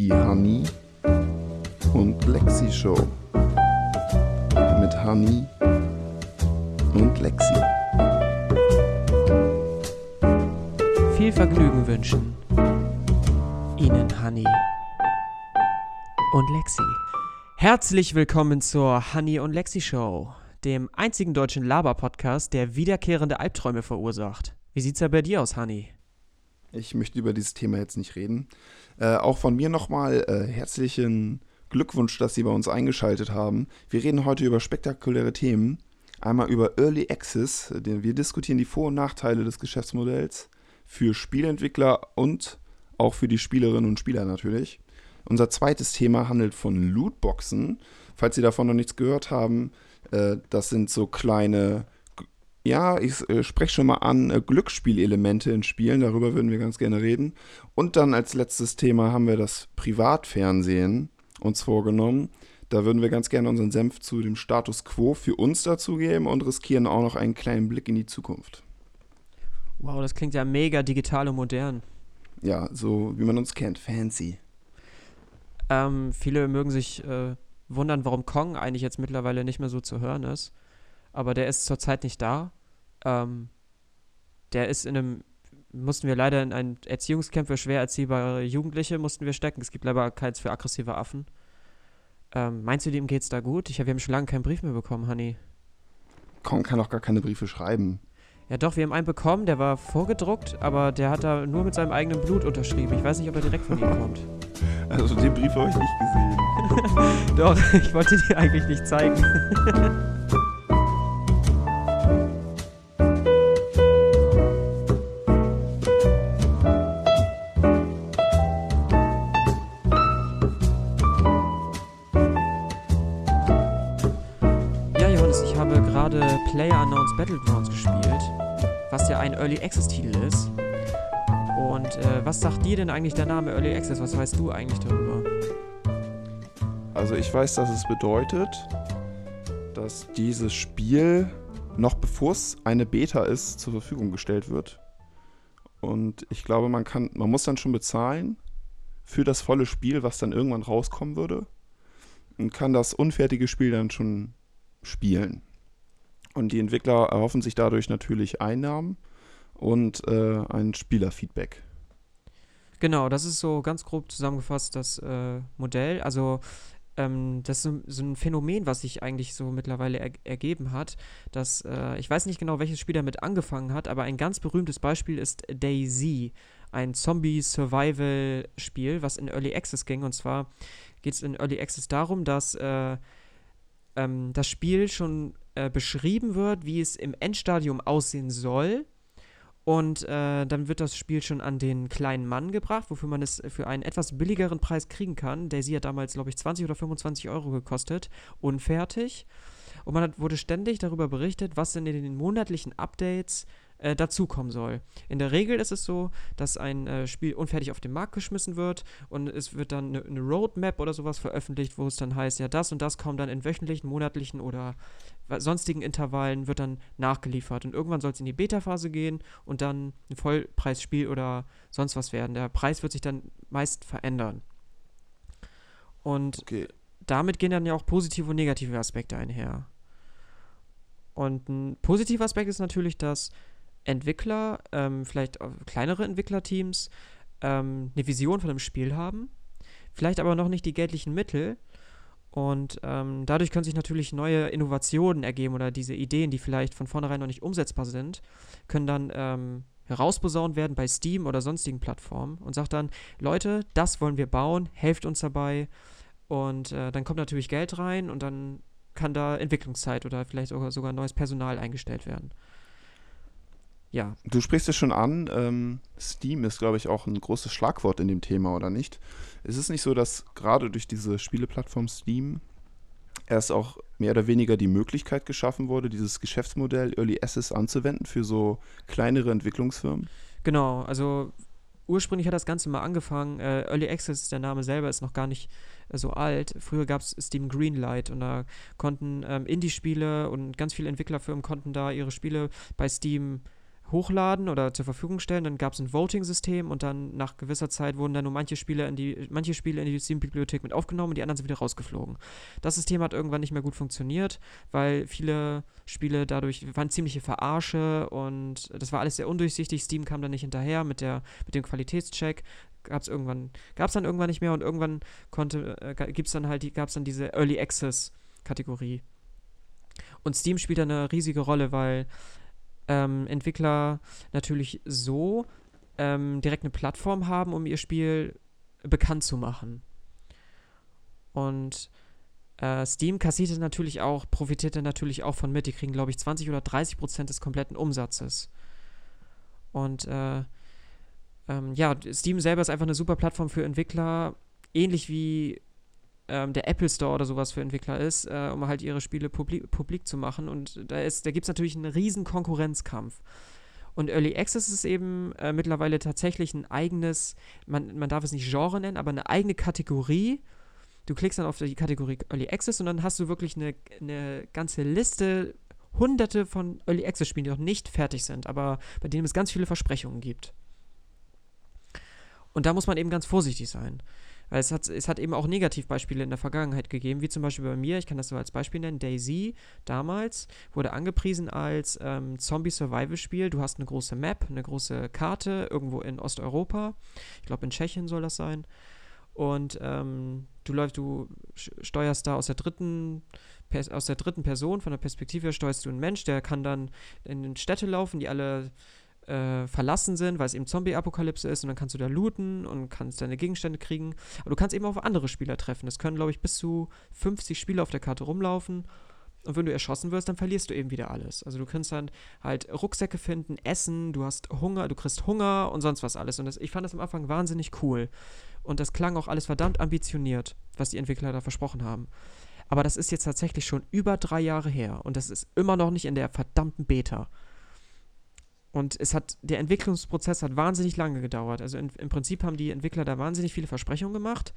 Die Honey und Lexi Show. Mit Honey und Lexi. Viel Vergnügen wünschen Ihnen Honey und Lexi. Herzlich willkommen zur Honey und Lexi Show, dem einzigen deutschen Laber-Podcast, der wiederkehrende Albträume verursacht. Wie sieht's da bei dir aus, Honey? Ich möchte über dieses Thema jetzt nicht reden. Äh, auch von mir nochmal äh, herzlichen Glückwunsch, dass Sie bei uns eingeschaltet haben. Wir reden heute über spektakuläre Themen. Einmal über Early Access. denn Wir diskutieren die Vor- und Nachteile des Geschäftsmodells für Spielentwickler und auch für die Spielerinnen und Spieler natürlich. Unser zweites Thema handelt von Lootboxen. Falls Sie davon noch nichts gehört haben, äh, das sind so kleine ja, ich äh, spreche schon mal an, äh, Glücksspielelemente in Spielen, darüber würden wir ganz gerne reden. Und dann als letztes Thema haben wir das Privatfernsehen uns vorgenommen. Da würden wir ganz gerne unseren Senf zu dem Status quo für uns dazugeben und riskieren auch noch einen kleinen Blick in die Zukunft. Wow, das klingt ja mega digital und modern. Ja, so wie man uns kennt, fancy. Ähm, viele mögen sich äh, wundern, warum Kong eigentlich jetzt mittlerweile nicht mehr so zu hören ist aber der ist zurzeit nicht da. Ähm, der ist in einem, mussten wir leider in ein Erziehungscamp für schwer erziehbare Jugendliche mussten wir stecken. Es gibt leider keins für aggressive Affen. Ähm, meinst du, dem geht's da gut? Ich, wir haben schon lange keinen Brief mehr bekommen, Honey. Kong kann auch gar keine Briefe schreiben. Ja doch, wir haben einen bekommen, der war vorgedruckt, aber der hat da nur mit seinem eigenen Blut unterschrieben. Ich weiß nicht, ob er direkt von ihm kommt. Also den Brief habe ich nicht gesehen. doch, ich wollte dir eigentlich nicht zeigen. Battlegrounds gespielt, was ja ein Early Access Titel ist. Und äh, was sagt dir denn eigentlich der Name Early Access? Was weißt du eigentlich darüber? Also ich weiß, dass es bedeutet, dass dieses Spiel noch bevor es eine Beta ist, zur Verfügung gestellt wird. Und ich glaube, man kann, man muss dann schon bezahlen für das volle Spiel, was dann irgendwann rauskommen würde. Und kann das unfertige Spiel dann schon spielen. Und die Entwickler erhoffen sich dadurch natürlich Einnahmen und äh, ein Spielerfeedback. Genau, das ist so ganz grob zusammengefasst das äh, Modell. Also ähm, das ist so, ein Phänomen, was sich eigentlich so mittlerweile er ergeben hat. Dass, äh, ich weiß nicht genau, welches Spiel damit angefangen hat, aber ein ganz berühmtes Beispiel ist DayZ, ein Zombie-Survival-Spiel, was in Early Access ging. Und zwar geht es in Early Access darum, dass äh, ähm, das Spiel schon äh, beschrieben wird, wie es im Endstadium aussehen soll. Und äh, dann wird das Spiel schon an den kleinen Mann gebracht, wofür man es für einen etwas billigeren Preis kriegen kann. Sie hat damals, glaube ich, 20 oder 25 Euro gekostet, unfertig. Und man hat, wurde ständig darüber berichtet, was denn in den monatlichen Updates äh, dazukommen soll. In der Regel ist es so, dass ein äh, Spiel unfertig auf den Markt geschmissen wird und es wird dann eine, eine Roadmap oder sowas veröffentlicht, wo es dann heißt, ja, das und das kommt dann in wöchentlichen, monatlichen oder sonstigen Intervallen wird dann nachgeliefert. Und irgendwann soll es in die Beta-Phase gehen und dann ein Vollpreisspiel oder sonst was werden. Der Preis wird sich dann meist verändern. Und okay. damit gehen dann ja auch positive und negative Aspekte einher. Und ein positiver Aspekt ist natürlich, dass Entwickler, ähm, vielleicht kleinere Entwicklerteams, ähm, eine Vision von einem Spiel haben, vielleicht aber noch nicht die geldlichen Mittel. Und ähm, dadurch können sich natürlich neue Innovationen ergeben oder diese Ideen, die vielleicht von vornherein noch nicht umsetzbar sind, können dann ähm, herausposaunt werden bei Steam oder sonstigen Plattformen und sagt dann, Leute, das wollen wir bauen, helft uns dabei. Und äh, dann kommt natürlich Geld rein und dann kann da Entwicklungszeit oder vielleicht sogar, sogar neues Personal eingestellt werden ja. Du sprichst es schon an, ähm, Steam ist, glaube ich, auch ein großes Schlagwort in dem Thema, oder nicht? Ist es nicht so, dass gerade durch diese Spieleplattform Steam erst auch mehr oder weniger die Möglichkeit geschaffen wurde, dieses Geschäftsmodell Early Access anzuwenden für so kleinere Entwicklungsfirmen? Genau, also ursprünglich hat das Ganze mal angefangen. Äh, Early Access, der Name selber ist noch gar nicht äh, so alt. Früher gab es Steam Greenlight und da konnten ähm, Indie-Spiele und ganz viele Entwicklerfirmen konnten da ihre Spiele bei Steam hochladen oder zur Verfügung stellen. Dann gab es ein Voting-System und dann nach gewisser Zeit wurden dann nur manche Spiele in die, manche Spiele in die Steam-Bibliothek mit aufgenommen und die anderen sind wieder rausgeflogen. Das System hat irgendwann nicht mehr gut funktioniert, weil viele Spiele dadurch waren ziemliche Verarsche und das war alles sehr undurchsichtig. Steam kam dann nicht hinterher mit, der, mit dem Qualitätscheck. Gab es irgendwann, gab es dann irgendwann nicht mehr und irgendwann konnte, äh, gibt's dann halt, gab es dann diese Early Access-Kategorie. Und Steam spielt da eine riesige Rolle, weil ähm, Entwickler natürlich so ähm, direkt eine Plattform haben, um ihr Spiel bekannt zu machen. Und äh, Steam kassierte natürlich auch, profitierte natürlich auch von mit. Die kriegen, glaube ich, 20 oder 30 Prozent des kompletten Umsatzes. Und äh, ähm, ja, Steam selber ist einfach eine super Plattform für Entwickler, ähnlich wie ähm, der Apple Store oder sowas für Entwickler ist, äh, um halt ihre Spiele publik, publik zu machen. Und da, da gibt es natürlich einen riesen Konkurrenzkampf. Und Early Access ist eben äh, mittlerweile tatsächlich ein eigenes, man, man darf es nicht Genre nennen, aber eine eigene Kategorie. Du klickst dann auf die Kategorie Early Access und dann hast du wirklich eine, eine ganze Liste, hunderte von Early Access Spielen, die noch nicht fertig sind, aber bei denen es ganz viele Versprechungen gibt. Und da muss man eben ganz vorsichtig sein. Weil es hat, es hat eben auch Negativbeispiele in der Vergangenheit gegeben, wie zum Beispiel bei mir, ich kann das so als Beispiel nennen, Daisy damals wurde angepriesen als ähm, Zombie-Survival-Spiel. Du hast eine große Map, eine große Karte irgendwo in Osteuropa. Ich glaube, in Tschechien soll das sein. Und ähm, du läufst, du steuerst da aus der dritten aus der dritten Person, von der Perspektive steuerst du einen Mensch, der kann dann in Städte laufen, die alle äh, verlassen sind, weil es eben Zombie-Apokalypse ist und dann kannst du da looten und kannst deine Gegenstände kriegen. Aber du kannst eben auch auf andere Spieler treffen. Es können, glaube ich, bis zu 50 Spieler auf der Karte rumlaufen. Und wenn du erschossen wirst, dann verlierst du eben wieder alles. Also du kannst dann halt Rucksäcke finden, essen, du hast Hunger, du kriegst Hunger und sonst was alles. Und das, ich fand das am Anfang wahnsinnig cool. Und das klang auch alles verdammt ambitioniert, was die Entwickler da versprochen haben. Aber das ist jetzt tatsächlich schon über drei Jahre her und das ist immer noch nicht in der verdammten Beta. Und es hat, der Entwicklungsprozess hat wahnsinnig lange gedauert. Also in, im Prinzip haben die Entwickler da wahnsinnig viele Versprechungen gemacht.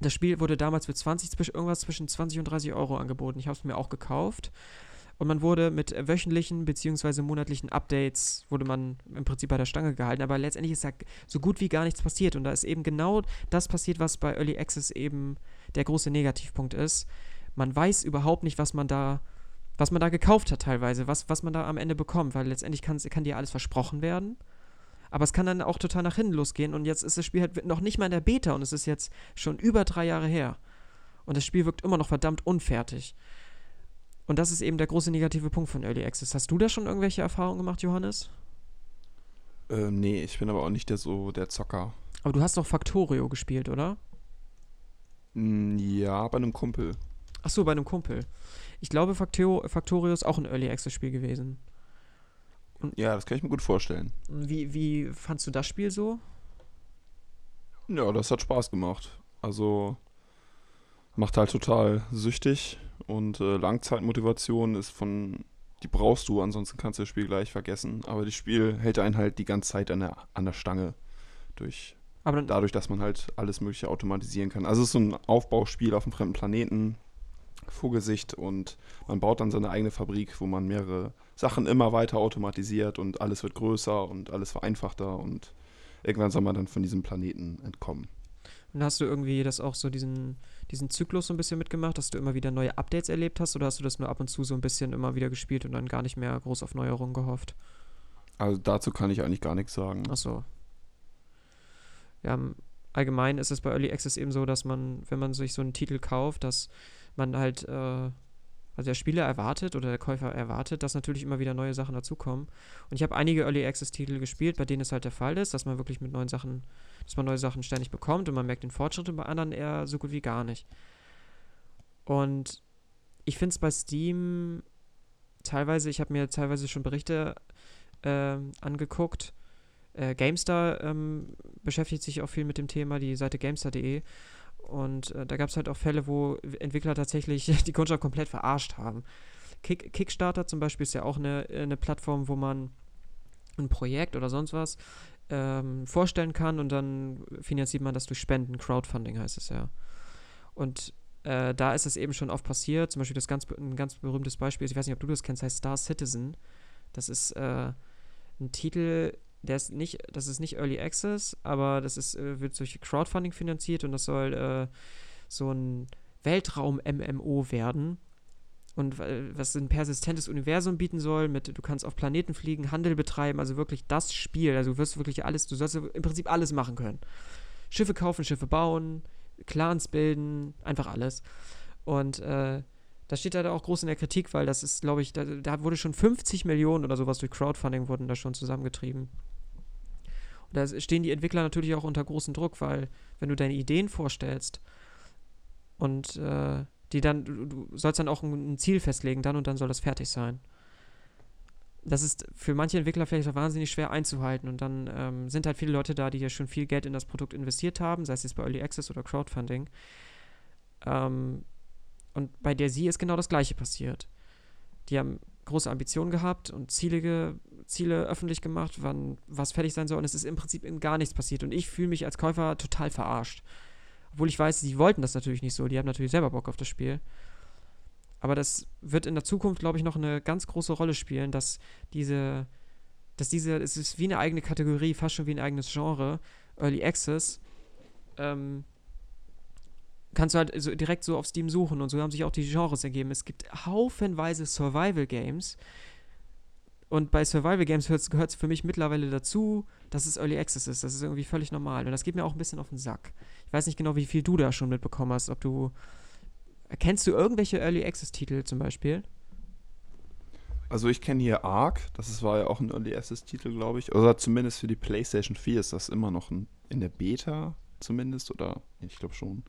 Das Spiel wurde damals für 20, irgendwas zwischen 20 und 30 Euro angeboten. Ich habe es mir auch gekauft. Und man wurde mit wöchentlichen bzw. monatlichen Updates, wurde man im Prinzip bei der Stange gehalten. Aber letztendlich ist da so gut wie gar nichts passiert. Und da ist eben genau das passiert, was bei Early Access eben der große Negativpunkt ist. Man weiß überhaupt nicht, was man da was man da gekauft hat teilweise, was, was man da am Ende bekommt, weil letztendlich kann, dir alles versprochen werden. Aber es kann dann auch total nach hinten losgehen und jetzt ist das Spiel halt noch nicht mal in der Beta und es ist jetzt schon über drei Jahre her. Und das Spiel wirkt immer noch verdammt unfertig. Und das ist eben der große negative Punkt von Early Access. Hast du da schon irgendwelche Erfahrungen gemacht, Johannes? Ähm, nee, ich bin aber auch nicht der so der Zocker. Aber du hast doch Factorio gespielt, oder? Mm, ja, bei einem Kumpel. Ach so, bei einem Kumpel. Ich glaube, Factorio, Factorio ist auch ein Early Access Spiel gewesen. Und ja, das kann ich mir gut vorstellen. Wie, wie fandst du das Spiel so? Ja, das hat Spaß gemacht. Also macht halt total süchtig und äh, Langzeitmotivation ist von, die brauchst du, ansonsten kannst du das Spiel gleich vergessen. Aber das Spiel hält einen halt die ganze Zeit an der, an der Stange durch. Aber dadurch, dass man halt alles Mögliche automatisieren kann. Also es ist so ein Aufbauspiel auf einem fremden Planeten, Vogelsicht und man baut dann seine eigene Fabrik, wo man mehrere Sachen immer weiter automatisiert und alles wird größer und alles vereinfachter und irgendwann soll man dann von diesem Planeten entkommen. Und hast du irgendwie das auch so diesen, diesen Zyklus so ein bisschen mitgemacht, dass du immer wieder neue Updates erlebt hast oder hast du das nur ab und zu so ein bisschen immer wieder gespielt und dann gar nicht mehr groß auf Neuerungen gehofft? Also dazu kann ich eigentlich gar nichts sagen. Ach so. Ja, allgemein ist es bei Early Access eben so, dass man, wenn man sich so einen Titel kauft, dass man halt, äh, also der Spieler erwartet oder der Käufer erwartet, dass natürlich immer wieder neue Sachen dazukommen. Und ich habe einige Early Access Titel gespielt, bei denen es halt der Fall ist, dass man wirklich mit neuen Sachen, dass man neue Sachen ständig bekommt und man merkt den Fortschritt und bei anderen eher so gut wie gar nicht. Und ich finde es bei Steam teilweise, ich habe mir teilweise schon Berichte äh, angeguckt, äh, GameStar ähm, beschäftigt sich auch viel mit dem Thema, die Seite GameStar.de. Und äh, da gab es halt auch Fälle, wo Entwickler tatsächlich die Kundschaft komplett verarscht haben. Kick, Kickstarter zum Beispiel ist ja auch eine, eine Plattform, wo man ein Projekt oder sonst was ähm, vorstellen kann und dann finanziert man das durch Spenden. Crowdfunding heißt es ja. Und äh, da ist es eben schon oft passiert. Zum Beispiel das ganz, ein ganz berühmtes Beispiel, ich weiß nicht, ob du das kennst, heißt Star Citizen. Das ist äh, ein Titel, der ist nicht, das ist nicht Early Access, aber das ist, äh, wird durch Crowdfunding finanziert und das soll äh, so ein Weltraum-MMO werden. Und äh, was ein persistentes Universum bieten soll, mit du kannst auf Planeten fliegen, Handel betreiben, also wirklich das Spiel. Also du wirst wirklich alles, du sollst im Prinzip alles machen können. Schiffe kaufen, Schiffe bauen, Clans bilden, einfach alles. Und äh, das steht da auch groß in der Kritik, weil das ist, glaube ich, da, da, wurde schon 50 Millionen oder sowas durch Crowdfunding wurden da schon zusammengetrieben. Da stehen die Entwickler natürlich auch unter großem Druck, weil wenn du deine Ideen vorstellst und äh, die dann, du, du, sollst dann auch ein, ein, Ziel festlegen, dann und dann soll das fertig sein. Das ist für manche Entwickler vielleicht auch wahnsinnig schwer einzuhalten und dann ähm, sind halt viele Leute da, die ja schon viel Geld in das Produkt investiert haben, sei es jetzt bei Early Access oder Crowdfunding. Ähm, und bei der Sie ist genau das Gleiche passiert. Die haben große Ambitionen gehabt und Ziele, Ziele öffentlich gemacht, wann was fertig sein soll. Und es ist im Prinzip in gar nichts passiert. Und ich fühle mich als Käufer total verarscht. Obwohl ich weiß, sie wollten das natürlich nicht so. Die haben natürlich selber Bock auf das Spiel. Aber das wird in der Zukunft, glaube ich, noch eine ganz große Rolle spielen, dass diese, dass diese, es ist wie eine eigene Kategorie, fast schon wie ein eigenes Genre, Early Access, ähm, kannst du halt so direkt so auf Steam suchen und so haben sich auch die Genres ergeben. Es gibt haufenweise Survival Games. Und bei Survival Games gehört es für mich mittlerweile dazu, dass es Early Access ist. Das ist irgendwie völlig normal. Und das geht mir auch ein bisschen auf den Sack. Ich weiß nicht genau, wie viel du da schon mitbekommen hast. Ob du. Kennst du irgendwelche Early Access-Titel zum Beispiel? Also ich kenne hier Ark, das war ja auch ein Early Access-Titel, glaube ich. Oder zumindest für die PlayStation 4 ist das immer noch ein, in der Beta zumindest. Oder ich glaube schon.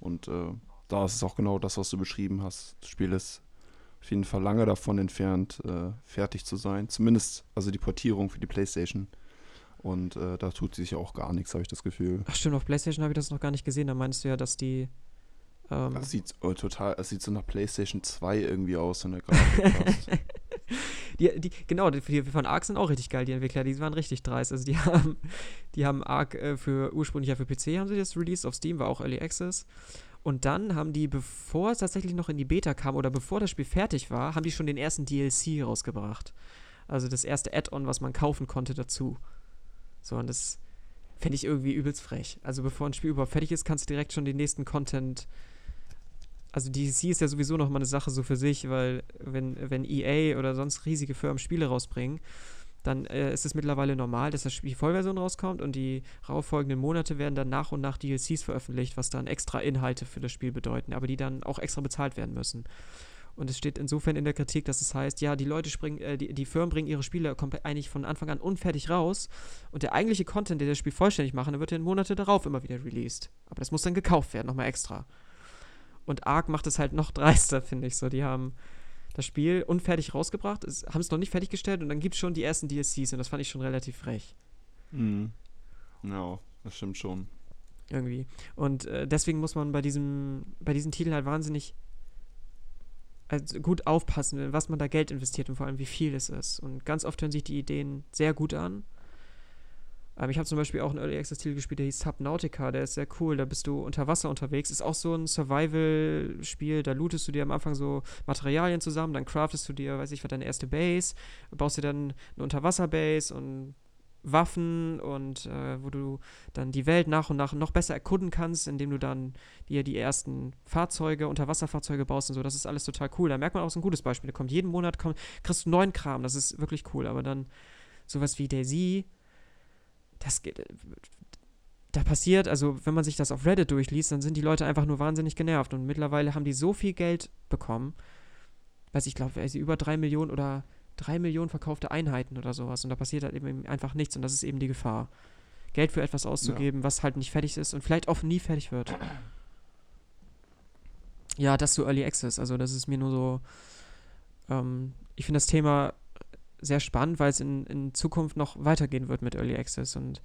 Und äh, da ist es auch genau das, was du beschrieben hast. Das Spiel ist auf jeden Fall lange davon entfernt, äh, fertig zu sein. Zumindest also die Portierung für die PlayStation. Und äh, da tut sich auch gar nichts, habe ich das Gefühl. Ach stimmt, auf PlayStation habe ich das noch gar nicht gesehen. Da meinst du ja, dass die. Ähm das sieht oh, total, es sieht so nach PlayStation 2 irgendwie aus, so eine Grafik. die, die, genau, die, die, von Ark sind auch richtig geil, die Entwickler, die waren richtig dreist. Also die haben, die haben Ark äh, für ursprünglich ja für PC haben sie das released, auf Steam war auch Early Access. Und dann haben die, bevor es tatsächlich noch in die Beta kam oder bevor das Spiel fertig war, haben die schon den ersten DLC rausgebracht. Also das erste Add-on, was man kaufen konnte dazu. So, und das fände ich irgendwie übelst frech. Also bevor ein Spiel überhaupt fertig ist, kannst du direkt schon den nächsten Content also DC ist ja sowieso noch mal eine Sache so für sich, weil wenn, wenn EA oder sonst riesige Firmen Spiele rausbringen, dann äh, ist es mittlerweile normal, dass das Spiel Vollversion rauskommt und die folgenden Monate werden dann nach und nach DLCs veröffentlicht, was dann extra Inhalte für das Spiel bedeuten, aber die dann auch extra bezahlt werden müssen. Und es steht insofern in der Kritik, dass es heißt, ja, die Leute springen, äh, die, die Firmen bringen ihre Spiele eigentlich von Anfang an unfertig raus und der eigentliche Content, der das Spiel vollständig machen, der wird dann Monate darauf immer wieder released. Aber das muss dann gekauft werden, nochmal extra. Und Ark macht es halt noch dreister, finde ich so. Die haben das Spiel unfertig rausgebracht, haben es noch nicht fertiggestellt und dann gibt es schon die ersten DLCs und das fand ich schon relativ frech. Mhm. Ja, das stimmt schon. Irgendwie. Und äh, deswegen muss man bei diesem, bei diesem Titel halt wahnsinnig also gut aufpassen, was man da Geld investiert und vor allem wie viel es ist. Und ganz oft hören sich die Ideen sehr gut an ähm, ich habe zum Beispiel auch einen Early Access Titel gespielt, der hieß Subnautica, der ist sehr cool. Da bist du unter Wasser unterwegs. Ist auch so ein Survival-Spiel. Da lootest du dir am Anfang so Materialien zusammen, dann craftest du dir, weiß ich was, deine erste Base, baust dir dann eine Unterwasser-Base und Waffen und äh, wo du dann die Welt nach und nach noch besser erkunden kannst, indem du dann dir die ersten Fahrzeuge, Unterwasserfahrzeuge baust und so. Das ist alles total cool. Da merkt man auch so ein gutes Beispiel. Da kommt jeden Monat, kommt, kriegst du neuen Kram. Das ist wirklich cool. Aber dann sowas wie Daisy, das geht. Da passiert, also wenn man sich das auf Reddit durchliest, dann sind die Leute einfach nur wahnsinnig genervt. Und mittlerweile haben die so viel Geld bekommen, weiß ich glaube, also über drei Millionen oder drei Millionen verkaufte Einheiten oder sowas. Und da passiert halt eben einfach nichts. Und das ist eben die Gefahr. Geld für etwas auszugeben, ja. was halt nicht fertig ist und vielleicht auch nie fertig wird. Ja, das zu Early Access. Also, das ist mir nur so. Ähm, ich finde das Thema sehr spannend, weil es in, in Zukunft noch weitergehen wird mit Early Access und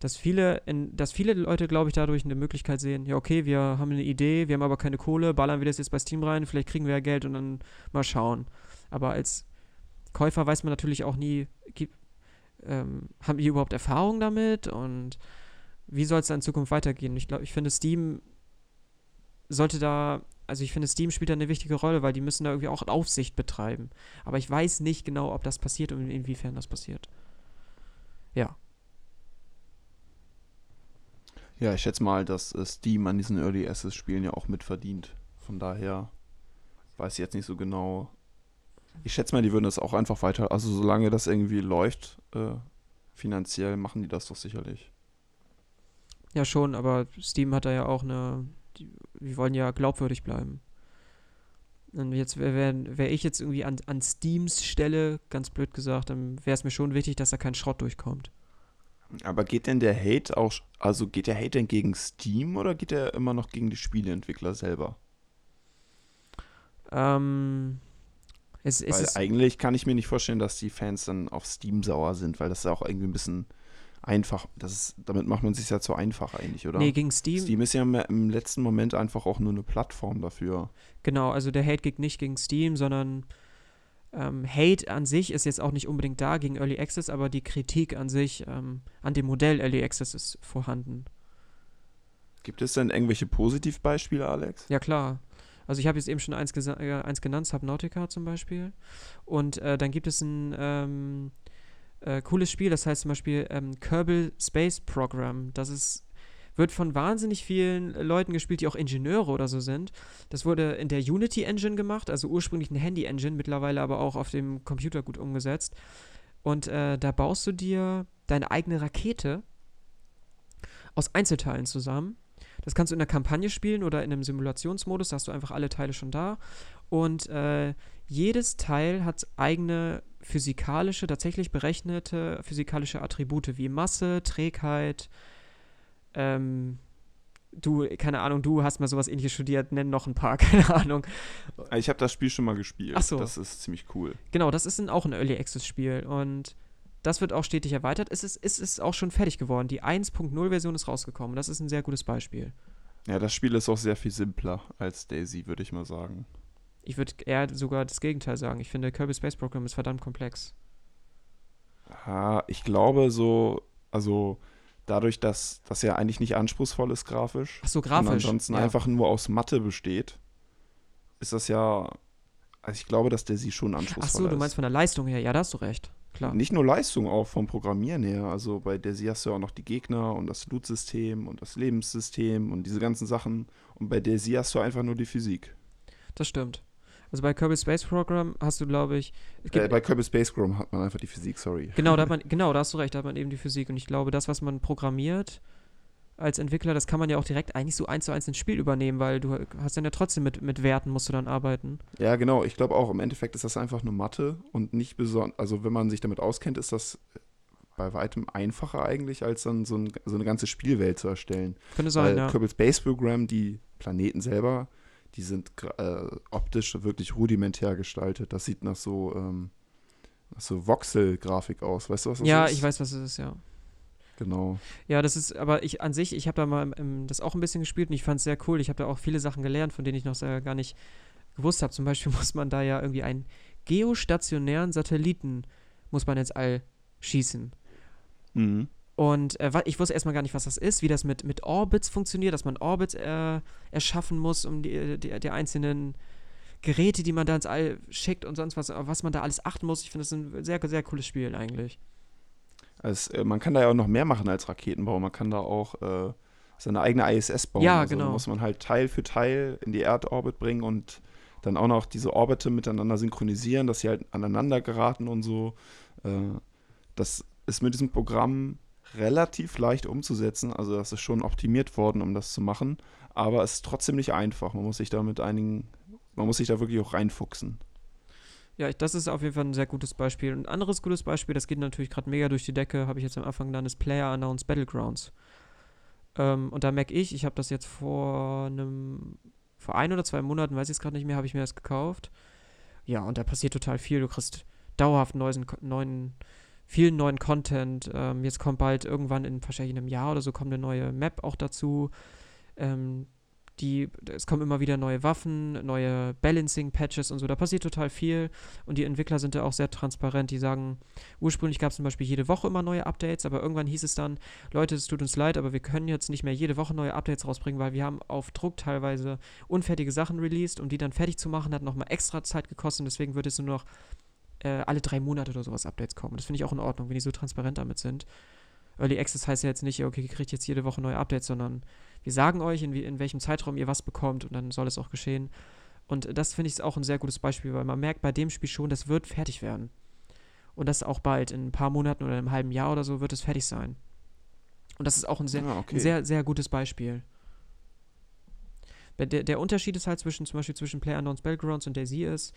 dass viele, in, dass viele Leute, glaube ich, dadurch eine Möglichkeit sehen, ja, okay, wir haben eine Idee, wir haben aber keine Kohle, ballern wir das jetzt bei Steam rein, vielleicht kriegen wir ja Geld und dann mal schauen. Aber als Käufer weiß man natürlich auch nie, gibt, ähm, haben die überhaupt Erfahrung damit und wie soll es da in Zukunft weitergehen? Ich glaube, ich finde, Steam sollte da also ich finde, Steam spielt da eine wichtige Rolle, weil die müssen da irgendwie auch Aufsicht betreiben. Aber ich weiß nicht genau, ob das passiert und inwiefern das passiert. ja. Ja, ich schätze mal, dass äh, Steam an diesen Early Access Spielen ja auch mitverdient. Von daher weiß ich jetzt nicht so genau. Ich schätze mal, die würden das auch einfach weiter, also solange das irgendwie läuft, äh, finanziell machen die das doch sicherlich. Ja, schon, aber Steam hat da ja auch eine. Die, die wollen ja glaubwürdig bleiben. Und jetzt wäre wär, ich jetzt irgendwie an, an Steams Stelle, ganz blöd gesagt, dann wäre es mir schon wichtig, dass da kein Schrott durchkommt. Aber geht denn der Hate auch, also geht der Hate denn gegen Steam oder geht der immer noch gegen die Spieleentwickler selber? Ähm, es, es weil ist, eigentlich kann ich mir nicht vorstellen, dass die Fans dann auf Steam sauer sind, weil das ist ja auch irgendwie ein bisschen einfach. Das ist, damit macht man sich ja zu einfach eigentlich, oder? nee, gegen Steam, Steam ist ja im, letzten Moment einfach auch nur eine Plattform dafür. genau, also der Hate geht nicht gegen Steam, sondern ähm, Hate an sich ist jetzt auch nicht unbedingt da gegen Early Access, aber die Kritik an sich, ähm, an dem Modell Early Access ist vorhanden. Gibt es denn irgendwelche Positivbeispiele, Alex? Ja, klar. Also ich habe jetzt eben schon eins, äh, eins genannt, Subnautica zum Beispiel. Und äh, dann gibt es ein ähm, äh, cooles Spiel, das heißt zum Beispiel ähm, Kerbal Space Program. Das ist, wird von wahnsinnig vielen Leuten gespielt, die auch Ingenieure oder so sind. Das wurde in der Unity Engine gemacht, also ursprünglich eine Handy Engine, mittlerweile aber auch auf dem Computer gut umgesetzt. Und äh, da baust du dir deine eigene Rakete aus Einzelteilen zusammen. Das kannst du in der Kampagne spielen oder in einem Simulationsmodus, da hast du einfach alle Teile schon da. Und äh, jedes Teil hat eigene physikalische, tatsächlich berechnete physikalische Attribute wie Masse, Trägheit. Ähm, du, keine Ahnung, du hast mal sowas ähnliches studiert, nenn noch ein paar, keine Ahnung. Ich habe das Spiel schon mal gespielt. Ach so. Das ist ziemlich cool. Genau, das ist ein, auch ein Early Access Spiel und das wird auch stetig erweitert. Es ist, es ist auch schon fertig geworden. Die 1.0 Version ist rausgekommen. Das ist ein sehr gutes Beispiel. Ja, das Spiel ist auch sehr viel simpler als Daisy, würde ich mal sagen. Ich würde eher sogar das Gegenteil sagen. Ich finde, Kirby Space Program ist verdammt komplex. Ah, ich glaube so, also dadurch, dass das ja eigentlich nicht anspruchsvoll ist grafisch, Ach so, und grafisch. ansonsten ja. einfach nur aus Mathe besteht, ist das ja, also ich glaube, dass Daisy schon Ach anspruchsvoll so, ist. du meinst von der Leistung her. Ja, da hast du recht. Klar. Nicht nur Leistung, auch vom Programmieren her. Also bei Daisy hast du ja auch noch die Gegner und das Loot-System und das Lebenssystem und diese ganzen Sachen. Und bei Daisy hast du einfach nur die Physik. Das stimmt. Also bei Kirby Space Program hast du, glaube ich. Äh, bei Kirby Space Program hat man einfach die Physik, sorry. genau, da hat man, genau, da hast du recht, da hat man eben die Physik. Und ich glaube, das, was man programmiert als Entwickler, das kann man ja auch direkt eigentlich so eins zu eins ins Spiel übernehmen, weil du hast dann ja trotzdem mit, mit Werten musst du dann arbeiten. Ja, genau. Ich glaube auch, im Endeffekt ist das einfach nur Mathe und nicht besonders, also wenn man sich damit auskennt, ist das bei weitem einfacher eigentlich, als dann so, ein, so eine ganze Spielwelt zu erstellen. Könnte sein, Weil ja. Kerbal Space Program, die Planeten selber, die sind äh, optisch wirklich rudimentär gestaltet. Das sieht nach so, ähm, nach so Voxel-Grafik aus. Weißt du, was das Ja, ist? ich weiß, was es ist, ja. Genau. Ja, das ist, aber ich an sich, ich habe da mal im, das auch ein bisschen gespielt und ich fand es sehr cool. Ich habe da auch viele Sachen gelernt, von denen ich noch sehr, gar nicht gewusst habe. Zum Beispiel muss man da ja irgendwie einen geostationären Satelliten, muss man ins All schießen. Mhm. Und äh, ich wusste erstmal gar nicht, was das ist, wie das mit, mit Orbits funktioniert, dass man Orbits äh, erschaffen muss, um die, die, die einzelnen Geräte, die man da ins All schickt und sonst was, was man da alles achten muss. Ich finde das ein sehr, sehr cooles Spiel eigentlich. Also, äh, man kann da ja auch noch mehr machen als Raketenbau. Man kann da auch äh, seine eigene ISS bauen. Ja, also, genau. Da muss man halt Teil für Teil in die Erdorbit bringen und dann auch noch diese Orbite miteinander synchronisieren, dass sie halt aneinander geraten und so. Äh, das ist mit diesem Programm relativ leicht umzusetzen. Also das ist schon optimiert worden, um das zu machen. Aber es ist trotzdem nicht einfach. Man muss sich da mit einigen, man muss sich da wirklich auch reinfuchsen. Ja, das ist auf jeden Fall ein sehr gutes Beispiel. Ein anderes gutes Beispiel, das geht natürlich gerade mega durch die Decke, habe ich jetzt am Anfang genannt, ist Player Unknowns Battlegrounds. Ähm, und da merke ich, ich habe das jetzt vor einem, vor ein oder zwei Monaten, weiß ich es gerade nicht mehr, habe ich mir das gekauft. Ja, und da passiert total viel. Du kriegst dauerhaft neuen, neuen vielen neuen Content. Ähm, jetzt kommt bald irgendwann in wahrscheinlich in einem Jahr oder so kommt eine neue Map auch dazu. Ähm, die, es kommen immer wieder neue Waffen, neue Balancing-Patches und so. Da passiert total viel. Und die Entwickler sind da auch sehr transparent. Die sagen, ursprünglich gab es zum Beispiel jede Woche immer neue Updates, aber irgendwann hieß es dann, Leute, es tut uns leid, aber wir können jetzt nicht mehr jede Woche neue Updates rausbringen, weil wir haben auf Druck teilweise unfertige Sachen released. Um die dann fertig zu machen, hat nochmal extra Zeit gekostet. Und deswegen wird es nur noch äh, alle drei Monate oder sowas Updates kommen. Das finde ich auch in Ordnung, wenn die so transparent damit sind. Early Access heißt ja jetzt nicht, okay, ihr kriegt jetzt jede Woche neue Updates, sondern wir sagen euch, in, in welchem Zeitraum ihr was bekommt und dann soll es auch geschehen. Und das finde ich auch ein sehr gutes Beispiel, weil man merkt bei dem Spiel schon, das wird fertig werden. Und das auch bald, in ein paar Monaten oder einem halben Jahr oder so, wird es fertig sein. Und das ist auch ein sehr, Ah, okay. ein sehr, sehr gutes Beispiel. Bei Der, der Unterschied ist halt zwischen, zum Beispiel zwischen PlayerUnknown's Battlegrounds und DayZ ist,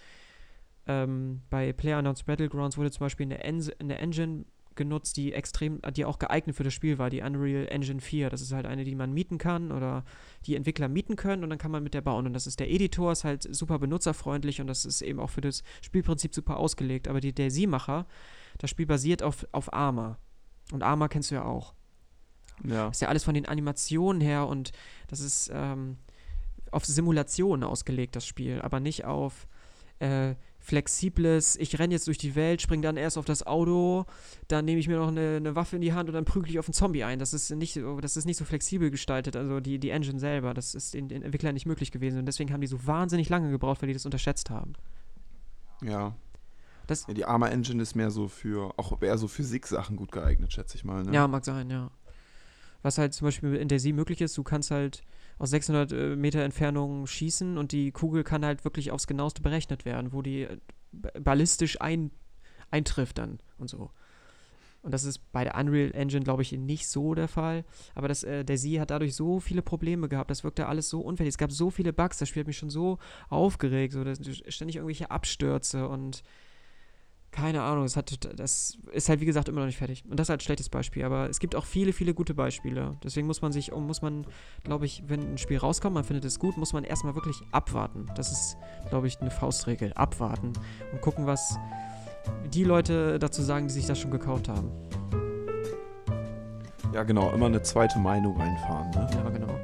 ähm, bei PlayerUnknown's Battlegrounds wurde zum Beispiel eine, En eine Engine genutzt, die extrem, die auch geeignet für das Spiel war, die Unreal Engine 4. Das ist halt eine, die man mieten kann oder die Entwickler mieten können und dann kann man mit der bauen. Und das ist der Editor, ist halt super benutzerfreundlich und das ist eben auch für das Spielprinzip super ausgelegt. Aber die DayZ-Macher, das Spiel basiert auf, auf Arma. Und Arma kennst du ja auch. Ja. Ist ja alles von den Animationen her und das ist ähm, auf Simulation ausgelegt, das Spiel, aber nicht auf äh, flexibles, ich renne jetzt durch die Welt, spring dann erst auf das Auto, dann nehme ich mir noch eine, eine Waffe in die Hand und dann prügel ich auf einen Zombie ein. Das ist nicht, so- das ist nicht so flexibel gestaltet, also die, die Engine selber, das ist den, den Entwicklern nicht möglich gewesen und deswegen haben die so wahnsinnig lange gebraucht, weil die das unterschätzt haben. Ja. Das, ja. Die Arma Engine ist mehr so für, auch eher so Physik-Sachen gut geeignet, schätze ich mal. Ne? Ja, mag sein, ja. Was halt zum Beispiel in der Sie möglich ist, du kannst halt aus 600 äh, Meter Entfernung schießen und die Kugel kann halt wirklich aufs genaueste berechnet werden, wo die äh, ba- ballistisch ein, eintrifft dann und so. Und das ist bei der Unreal Engine, glaube ich, nicht so der Fall. Aber das, äh, der Sie hat dadurch so viele Probleme gehabt. Das wirkte alles so unfertig. Es gab so viele Bugs. Das Spiel hat mich schon so aufgeregt. So, ständig irgendwelche Abstürze und keine Ahnung, es hat, das ist halt wie gesagt immer noch nicht fertig. Und das ist halt ein schlechtes Beispiel. Aber es gibt auch viele, viele gute Beispiele. Deswegen muss man sich, muss man, glaube ich, wenn ein Spiel rauskommt, man findet es gut, muss man erstmal wirklich abwarten. Das ist, glaube ich, eine Faustregel. Abwarten und gucken, was die Leute dazu sagen, die sich das schon gekauft haben. Ja, genau, immer eine zweite Meinung reinfahren. Ne? Ja, genau.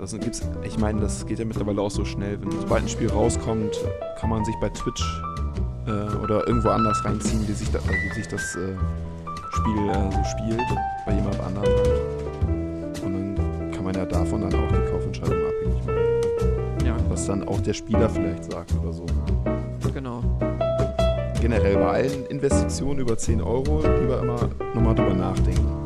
Das gibt's, ich meine, das geht ja mittlerweile auch so schnell. Wenn sobald ein Spiel rauskommt, kann man sich bei Twitch äh, oder irgendwo anders reinziehen, wie sich, da, wie sich das äh, Spiel äh, so spielt, bei jemand anderem halt. Und dann kann man ja davon dann auch die Kaufentscheidung abhängig machen. Ja, Was dann auch der Spieler vielleicht sagt oder so. genau. Generell bei allen Investitionen über 10 Euro lieber immer nochmal drüber nachdenken.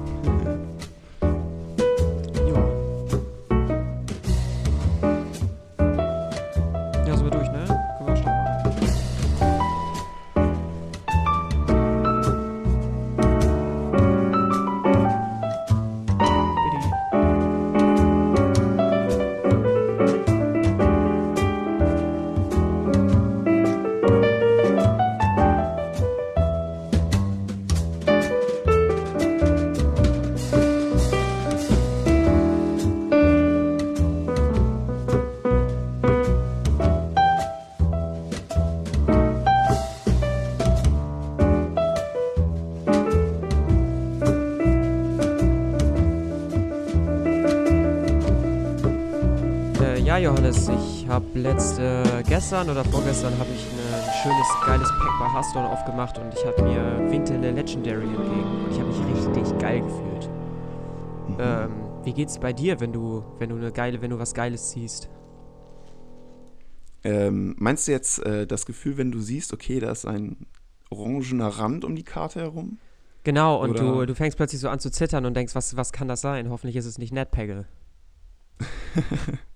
Letzte, gestern oder vorgestern habe ich ne- ein schönes, geiles Pack bei Hearthstone aufgemacht und ich habe mir winkte der Legendary entgegen und ich habe mich richtig geil gefühlt. Ähm, wie geht's bei dir, wenn du, wenn du eine geile, wenn du was Geiles siehst? Ähm, meinst du jetzt äh, das Gefühl, wenn du siehst, okay, da ist ein orangener Rand um die Karte herum? Genau, und du, Oder- du fängst plötzlich so an zu zittern und denkst, was, was kann das sein? Hoffentlich ist es nicht Netpeggle.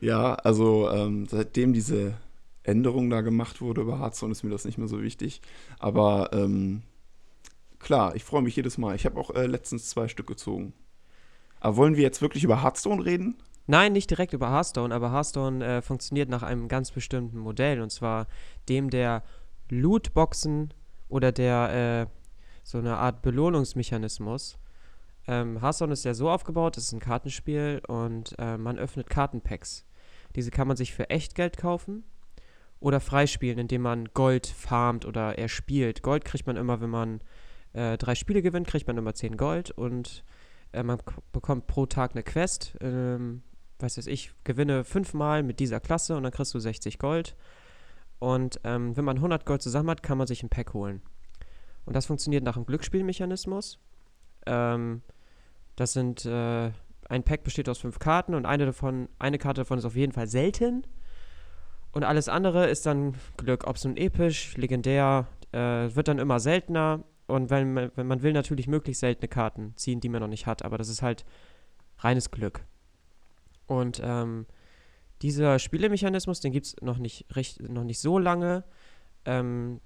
Ja, also ähm, seitdem diese Änderung da gemacht wurde über Hearthstone, ist mir das nicht mehr so wichtig. Aber ähm, klar, ich freue mich jedes Mal. Ich habe auch äh, letztens zwei Stück gezogen. Aber wollen wir jetzt wirklich über Hearthstone reden? Nein, nicht direkt über Hearthstone, aber Hearthstone äh, funktioniert nach einem ganz bestimmten Modell und zwar dem der Lootboxen oder der äh, so eine Art Belohnungsmechanismus. Ähm, Hearthstone ist ja so aufgebaut, es ist ein Kartenspiel und äh, man öffnet Kartenpacks. Diese kann man sich für Echtgeld kaufen oder freispielen, indem man Gold farmt oder erspielt. Gold kriegt man immer, wenn man äh, drei Spiele gewinnt, kriegt man immer 10 Gold und äh, man bekommt pro Tag eine Quest. Ähm, weiß jetzt ich, gewinne fünfmal mit dieser Klasse und dann kriegst du 60 Gold. Und ähm, wenn man 100 Gold zusammen hat, kann man sich ein Pack holen. Und das funktioniert nach einem Glücksspielmechanismus. Ähm, das sind, äh, ein Pack besteht aus fünf Karten und eine davon, eine Karte davon ist auf jeden Fall selten. Und alles andere ist dann Glück, ob es nun episch, legendär, äh, wird dann immer seltener. Und wenn man, wenn man will, natürlich möglichst seltene Karten ziehen, die man noch nicht hat. Aber das ist halt reines Glück. Und ähm, dieser Spielemechanismus, den gibt es noch nicht, recht, noch nicht so lange. Ähm,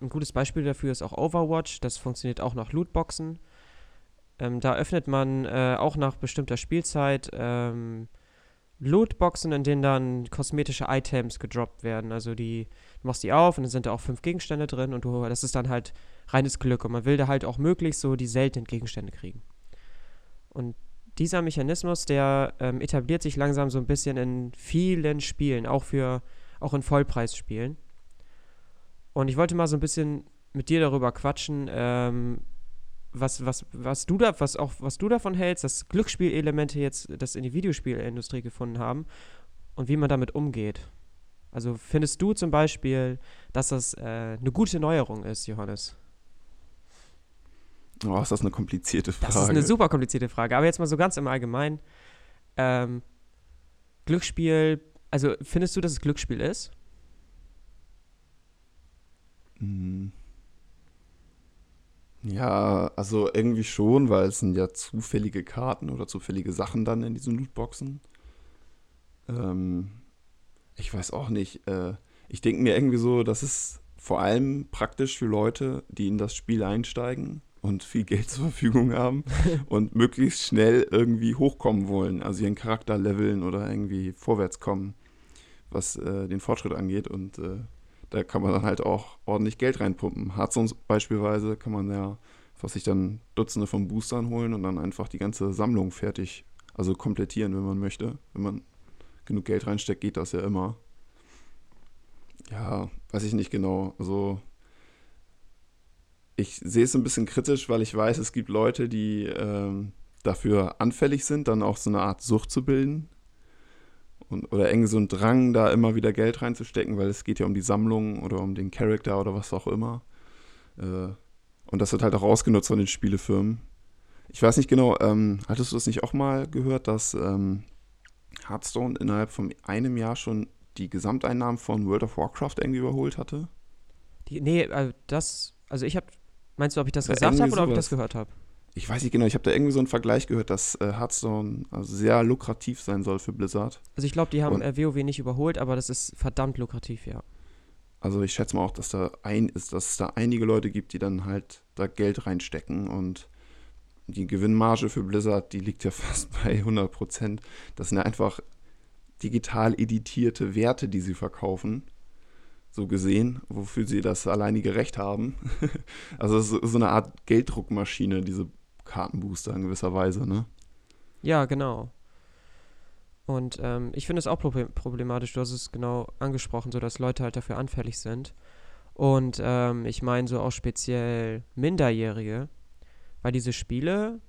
ein gutes Beispiel dafür ist auch Overwatch. Das funktioniert auch nach Lootboxen. Ähm, da öffnet man äh, auch nach bestimmter Spielzeit ähm, Lootboxen, in denen dann kosmetische Items gedroppt werden. Also die, du machst die auf und dann sind da auch fünf Gegenstände drin und du, das ist dann halt reines Glück. Und man will da halt auch möglichst so die seltenen Gegenstände kriegen. Und dieser Mechanismus, der ähm, etabliert sich langsam so ein bisschen in vielen Spielen, auch für, auch in Vollpreisspielen. Und ich wollte mal so ein bisschen mit dir darüber quatschen, ähm, was, was, was du da, was auch, was du davon hältst, dass Glücksspielelemente jetzt das in die Videospielindustrie gefunden haben und wie man damit umgeht. Also findest du zum Beispiel, dass das äh, eine gute Neuerung ist, Johannes? Oh, ist das eine komplizierte Frage? Das ist eine super komplizierte Frage. Aber jetzt mal so ganz im Allgemeinen. Ähm, Glücksspiel, also findest du, dass es Glücksspiel ist? Hm. Ja, also irgendwie schon, weil es sind ja zufällige Karten oder zufällige Sachen dann in diesen Lootboxen. Ähm, ich weiß auch nicht. Äh, ich denke mir irgendwie so, das ist vor allem praktisch für Leute, die in das Spiel einsteigen und viel Geld zur Verfügung haben und möglichst schnell irgendwie hochkommen wollen, also ihren Charakter leveln oder irgendwie vorwärts kommen, was äh, den Fortschritt angeht. Und äh, da kann man dann halt auch ordentlich Geld reinpumpen. Hearthstone beispielsweise kann man ja was sich dann Dutzende von Boostern holen und dann einfach die ganze Sammlung fertig, also komplettieren, wenn man möchte. Wenn man genug Geld reinsteckt, geht das ja immer. Ja, weiß ich nicht genau. Also ich sehe es ein bisschen kritisch, weil ich weiß, es gibt Leute, die ähm, dafür anfällig sind, dann auch so eine Art Sucht zu bilden und, oder irgendwie so ein Drang, da immer wieder Geld reinzustecken, weil es geht ja um die Sammlung oder um den Charakter oder was auch immer. Äh, und das wird halt auch ausgenutzt von den Spielefirmen. Ich weiß nicht genau, ähm, hattest du das nicht auch mal gehört, dass ähm, Hearthstone innerhalb von einem Jahr schon die Gesamteinnahmen von World of Warcraft irgendwie überholt hatte? Die, nee, also das, also ich habe, meinst du, ob ich das gesagt habe oder ob ich das gehört habe? Ich weiß nicht genau, ich habe da irgendwie so einen Vergleich gehört, dass äh, Hearthstone also sehr lukrativ sein soll für Blizzard. Also ich glaube, die haben äh, WoW nicht überholt, aber das ist verdammt lukrativ, ja. Also ich schätze mal auch, dass da ein ist, dass es da einige Leute gibt, die dann halt da Geld reinstecken und die Gewinnmarge für Blizzard, die liegt ja fast bei 100 Prozent. Das sind ja einfach digital editierte Werte, die sie verkaufen so gesehen, wofür sie das alleinige Recht haben. also so, so eine Art Gelddruckmaschine, diese Kartenbooster in gewisser Weise, ne? Ja, genau. Und ähm, ich finde es auch problematisch, du hast es genau angesprochen, so dass Leute halt dafür anfällig sind. Und ähm, ich meine so auch speziell Minderjährige, weil diese Spiele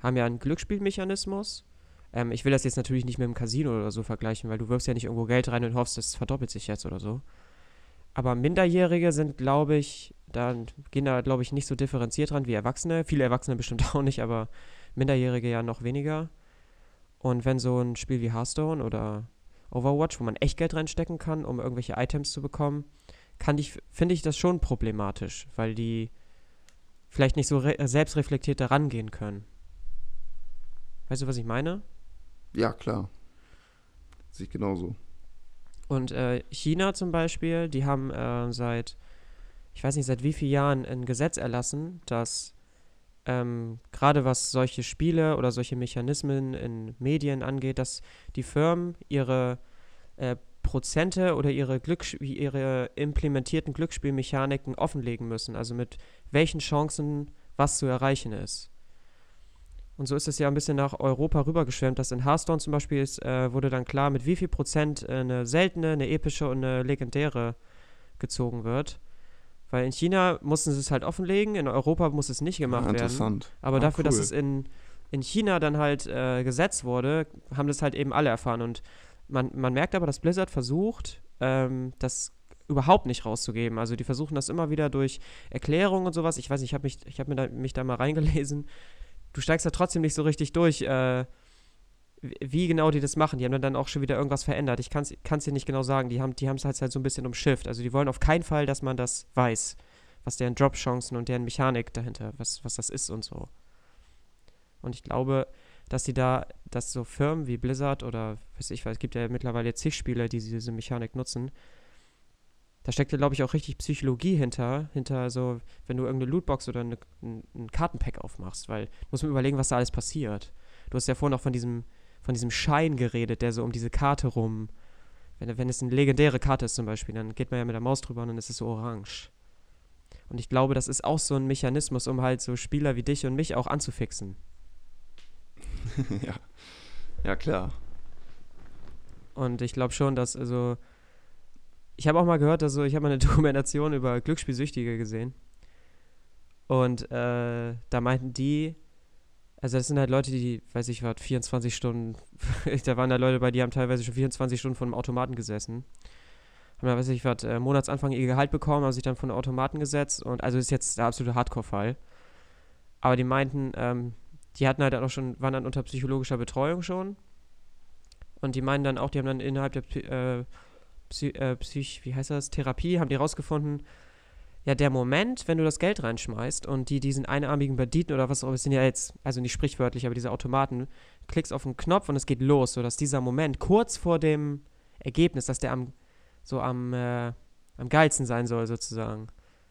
haben ja einen Glücksspielmechanismus. Ähm, ich will das jetzt natürlich nicht mit dem Casino oder so vergleichen, weil du wirfst ja nicht irgendwo Geld rein und hoffst, es verdoppelt sich jetzt oder so. Aber Minderjährige sind, glaube ich, da gehen da, glaube ich, nicht so differenziert dran wie Erwachsene. Viele Erwachsene bestimmt auch nicht, aber Minderjährige ja noch weniger. Und wenn so ein Spiel wie Hearthstone oder Overwatch, wo man echt Geld reinstecken kann, um irgendwelche Items zu bekommen, ich, finde ich das schon problematisch, weil die vielleicht nicht so selbstreflektiert daran gehen können. Weißt du, was ich meine? Ja, klar. Sehe ich genauso. Und äh, China zum Beispiel, die haben äh, seit, ich weiß nicht, seit wie vielen Jahren ein Gesetz erlassen, dass ähm, gerade was solche Spiele oder solche Mechanismen in Medien angeht, dass die Firmen ihre äh, Prozente oder ihre, Glücksp ihre implementierten Glücksspielmechaniken offenlegen müssen. Also mit welchen Chancen was zu erreichen ist. Und so ist es ja ein bisschen nach Europa rübergeschwemmt, dass in Hearthstone zum Beispiel ist, äh, wurde dann klar, mit wie viel Prozent eine seltene, eine epische und eine legendäre gezogen wird. Weil in China mussten sie es halt offenlegen, in Europa muss es nicht gemacht ah, werden. Aber ah, dafür, cool. dass es in, in China dann halt äh, gesetzt wurde, haben das halt eben alle erfahren. Und man, man merkt aber, dass Blizzard versucht, ähm, das überhaupt nicht rauszugeben. Also die versuchen das immer wieder durch Erklärungen und sowas. Ich weiß nicht, ich habe mich, hab mich da mal reingelesen du steigst da trotzdem nicht so richtig durch. Äh, wie genau die das machen. Die haben dann auch schon wieder irgendwas verändert. Ich kann es dir nicht genau sagen. Die haben es halt, halt so ein bisschen umschifft. Also die wollen auf keinen Fall, dass man das weiß, was deren Drop-Chancen und deren Mechanik dahinter, was, was das ist und so. Und ich glaube, dass die da, dass so Firmen wie Blizzard oder weiß ich, weil es gibt ja mittlerweile zig Spieler, die diese Mechanik nutzen, da steckt ja, glaube ich, auch richtig Psychologie hinter, hinter so, wenn du irgendeine Lootbox oder eine, ein, Kartenpack aufmachst, weil du musst mir überlegen, was da alles passiert. Du hast ja vorhin auch von diesem, von diesem Schein geredet, der so um diese Karte rum, wenn, wenn es eine legendäre Karte ist zum Beispiel, dann geht man ja mit der Maus drüber und dann ist es so orange. Und ich glaube, das ist auch so ein Mechanismus, um halt so Spieler wie dich und mich auch anzufixen. ja. Ja, klar. Und ich glaube schon, dass, also, ich habe auch mal gehört, also ich habe mal eine Dokumentation über Glücksspielsüchtige gesehen. Und äh, da meinten die, also das sind halt Leute, die, weiß ich was, 24 Stunden, da waren da Leute bei, die haben teilweise schon 24 Stunden vor dem Automaten gesessen. Haben da, weiß ich was, äh, Monatsanfang ihr Gehalt bekommen, haben sich dann vor den Automaten gesetzt und also ist jetzt der absolute Hardcore-Fall. Aber die meinten, ähm, die hatten halt auch schon, waren dann unter psychologischer Betreuung schon. Und die meinen dann auch, die haben dann innerhalb der äh, Psy, äh, Psych, wie heißt das, Therapie, haben die rausgefunden, ja, der Moment, wenn du das Geld reinschmeißt und die diesen einarmigen Banditen oder was auch immer, sind ja jetzt, also nicht sprichwörtlich, aber diese Automaten, klickst auf den Knopf und es geht los, sodass dieser Moment kurz vor dem Ergebnis, dass der am, so am, äh, am geilsten sein soll, sozusagen.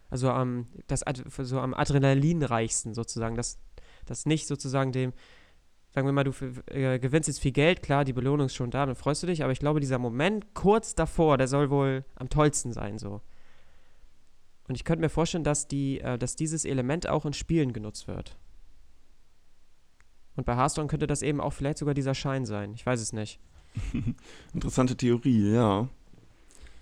Also am, das, so am adrenalinreichsten, sozusagen, dass das nicht sozusagen dem, sagen wir mal, du äh, gewinnst jetzt viel Geld, klar, die Belohnung ist schon da, dann freust du dich, aber ich glaube, dieser Moment kurz davor, der soll wohl am tollsten sein, so. Und ich könnte mir vorstellen, dass, die, äh, dass dieses Element auch in Spielen genutzt wird. Und bei Hearthstone könnte das eben auch vielleicht sogar dieser Schein sein. Ich weiß es nicht. Interessante Theorie, ja.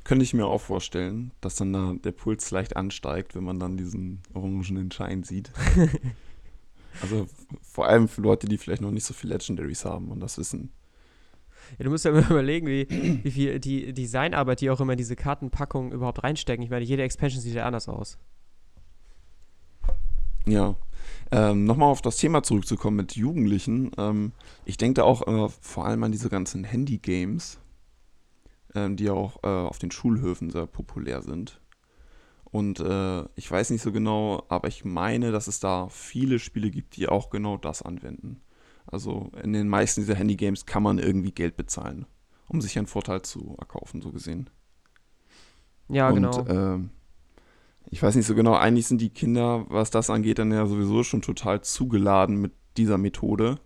Könnte ich mir auch vorstellen, dass dann da der Puls leicht ansteigt, wenn man dann diesen orangenen Schein sieht. Also vor allem für Leute, die vielleicht noch nicht so viel Legendaries haben und das wissen. Ja, du musst ja immer überlegen, wie, wie viel die Designarbeit, die auch immer in diese Kartenpackung überhaupt reinstecken. Ich meine, jede Expansion sieht ja anders aus. Ja. Ähm, Nochmal auf das Thema zurückzukommen mit Jugendlichen. Ähm, ich denke da auch äh, vor allem an diese ganzen Handy-Games, ähm, die auch äh, auf den Schulhöfen sehr populär sind. Und äh, ich weiß nicht so genau, aber ich meine, dass es da viele Spiele gibt, die auch genau das anwenden. Also in den meisten dieser Handy-Games kann man irgendwie Geld bezahlen, um sich einen Vorteil zu erkaufen, so gesehen. Ja, Und, genau. Äh, ich weiß nicht so genau, eigentlich sind die Kinder, was das angeht, dann ja sowieso schon total zugeladen mit dieser Methode.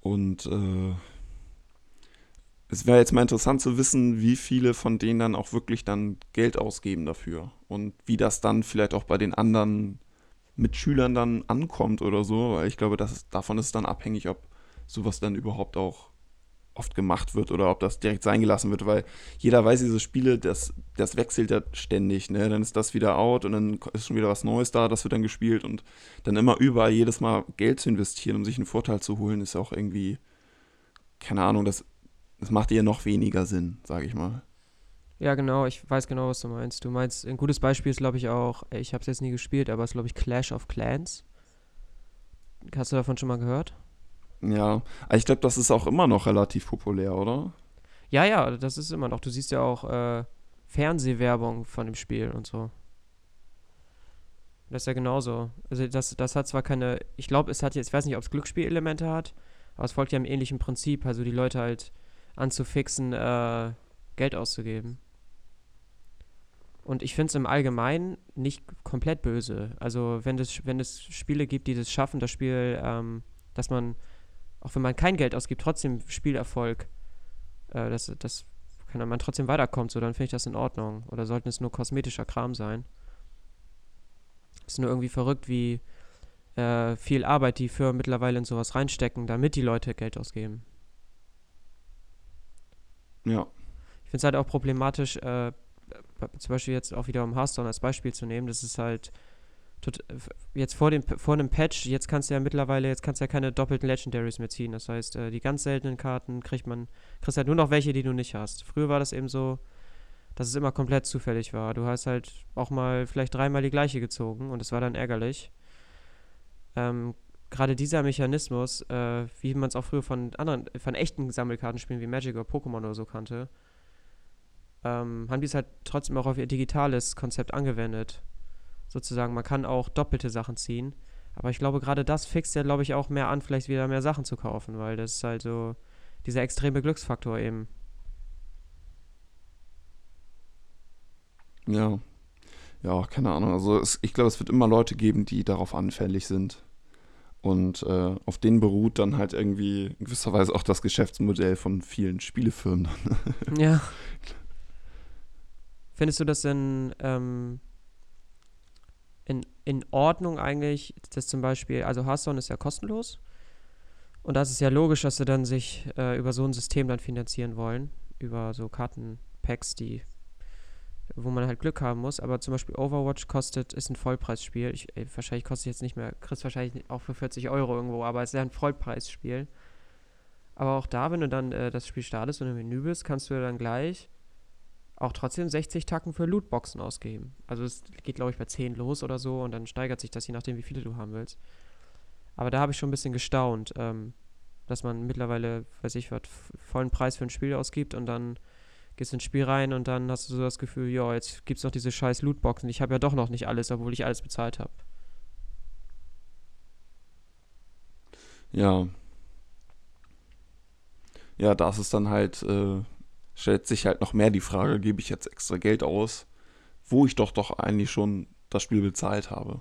Und äh, es wäre jetzt mal interessant zu wissen, wie viele von denen dann auch wirklich dann Geld ausgeben dafür und wie das dann vielleicht auch bei den anderen Mitschülern dann ankommt oder so, weil ich glaube, das ist, davon ist es dann abhängig, ob sowas dann überhaupt auch oft gemacht wird oder ob das direkt sein gelassen wird, weil jeder weiß, diese Spiele, das, das wechselt ja ständig, ne? Dann ist das wieder out und dann ist schon wieder was Neues da, das wird dann gespielt und dann immer überall jedes Mal Geld zu investieren, um sich einen Vorteil zu holen, ist auch irgendwie, keine Ahnung, das das macht eher noch weniger Sinn, sage ich mal. Ja, genau, ich weiß genau, was du meinst. Du meinst, ein gutes Beispiel ist, glaube ich, auch, ich habe es jetzt nie gespielt, aber es ist, glaube ich, Clash of Clans. Hast du davon schon mal gehört? Ja, ich glaube, das ist auch immer noch relativ populär, oder? Ja, ja, das ist immer noch. Du siehst ja auch äh, Fernsehwerbung von dem Spiel und so. Das ist ja genauso. Also das, das hat zwar keine, ich glaube, es hat jetzt, ich weiß nicht, ob es Glücksspielelemente hat, aber es folgt ja im ähnlichen Prinzip. Also die Leute halt anzufixen, äh, Geld auszugeben. Und ich finde es im Allgemeinen nicht komplett böse. Also wenn es, wenn es Spiele gibt, die das schaffen, das Spiel, ähm, dass man, auch wenn man kein Geld ausgibt, trotzdem Spielerfolg, äh, dass, das kann man trotzdem weiterkommt, so dann finde ich das in Ordnung. Oder sollten es nur kosmetischer Kram sein? Ist nur irgendwie verrückt, wie äh, viel Arbeit die Firmen mittlerweile in sowas reinstecken, damit die Leute Geld ausgeben. Ja. Ich finde es halt auch problematisch, äh, zum Beispiel jetzt auch wieder um Hearthstone als Beispiel zu nehmen, das ist halt jetzt vor dem vor einem Patch, jetzt kannst du ja mittlerweile, jetzt kannst du ja keine doppelten Legendaries mehr ziehen. Das heißt, äh, die ganz seltenen Karten kriegt man, kriegst halt nur noch welche, die du nicht hast. Früher war das eben so, dass es immer komplett zufällig war. Du hast halt auch mal vielleicht dreimal die gleiche gezogen und es war dann ärgerlich. Ähm, gerade dieser Mechanismus, äh, wie man es auch früher von anderen, von echten Sammelkartenspielen wie Magic oder Pokémon oder so kannte, ähm, haben die es halt trotzdem auch auf ihr digitales Konzept angewendet. Sozusagen, man kann auch doppelte Sachen ziehen. Aber ich glaube, gerade das fixt ja, glaube ich, auch mehr an, vielleicht wieder mehr Sachen zu kaufen, weil das ist halt so dieser extreme Glücksfaktor eben. Ja. Ja, keine Ahnung. Also es, ich glaube, es wird immer Leute geben, die darauf anfällig sind. Und äh, auf denen beruht dann halt irgendwie in gewisser Weise auch das Geschäftsmodell von vielen Spielefirmen. ja. Findest du das denn ähm, in, in Ordnung eigentlich, dass zum Beispiel, also Hearthstone ist ja kostenlos und das ist ja logisch, dass sie dann sich äh, über so ein System dann finanzieren wollen, über so Kartenpacks, die wo man halt Glück haben muss, aber zum Beispiel Overwatch kostet, ist ein Vollpreisspiel. Ich, ey, wahrscheinlich kostet jetzt nicht mehr, kriegst wahrscheinlich auch für 40 Euro irgendwo, aber es ist ja ein Vollpreisspiel. Aber auch da, wenn du dann äh, das Spiel startest und im Menü bist, kannst du dann gleich auch trotzdem 60 Tacken für Lootboxen ausgeben. Also es geht, glaube ich, bei 10 los oder so und dann steigert sich das, je nachdem, wie viele du haben willst. Aber da habe ich schon ein bisschen gestaunt, ähm, dass man mittlerweile, weiß ich was, vollen Preis für ein Spiel ausgibt und dann gehst ins Spiel rein und dann hast du so das Gefühl, ja, jetzt gibt es noch diese scheiß Lootboxen. Ich habe ja doch noch nicht alles, obwohl ich alles bezahlt habe. Ja. Ja, da ist dann halt, äh, stellt sich halt noch mehr die Frage, gebe ich jetzt extra Geld aus, wo ich doch doch eigentlich schon das Spiel bezahlt habe.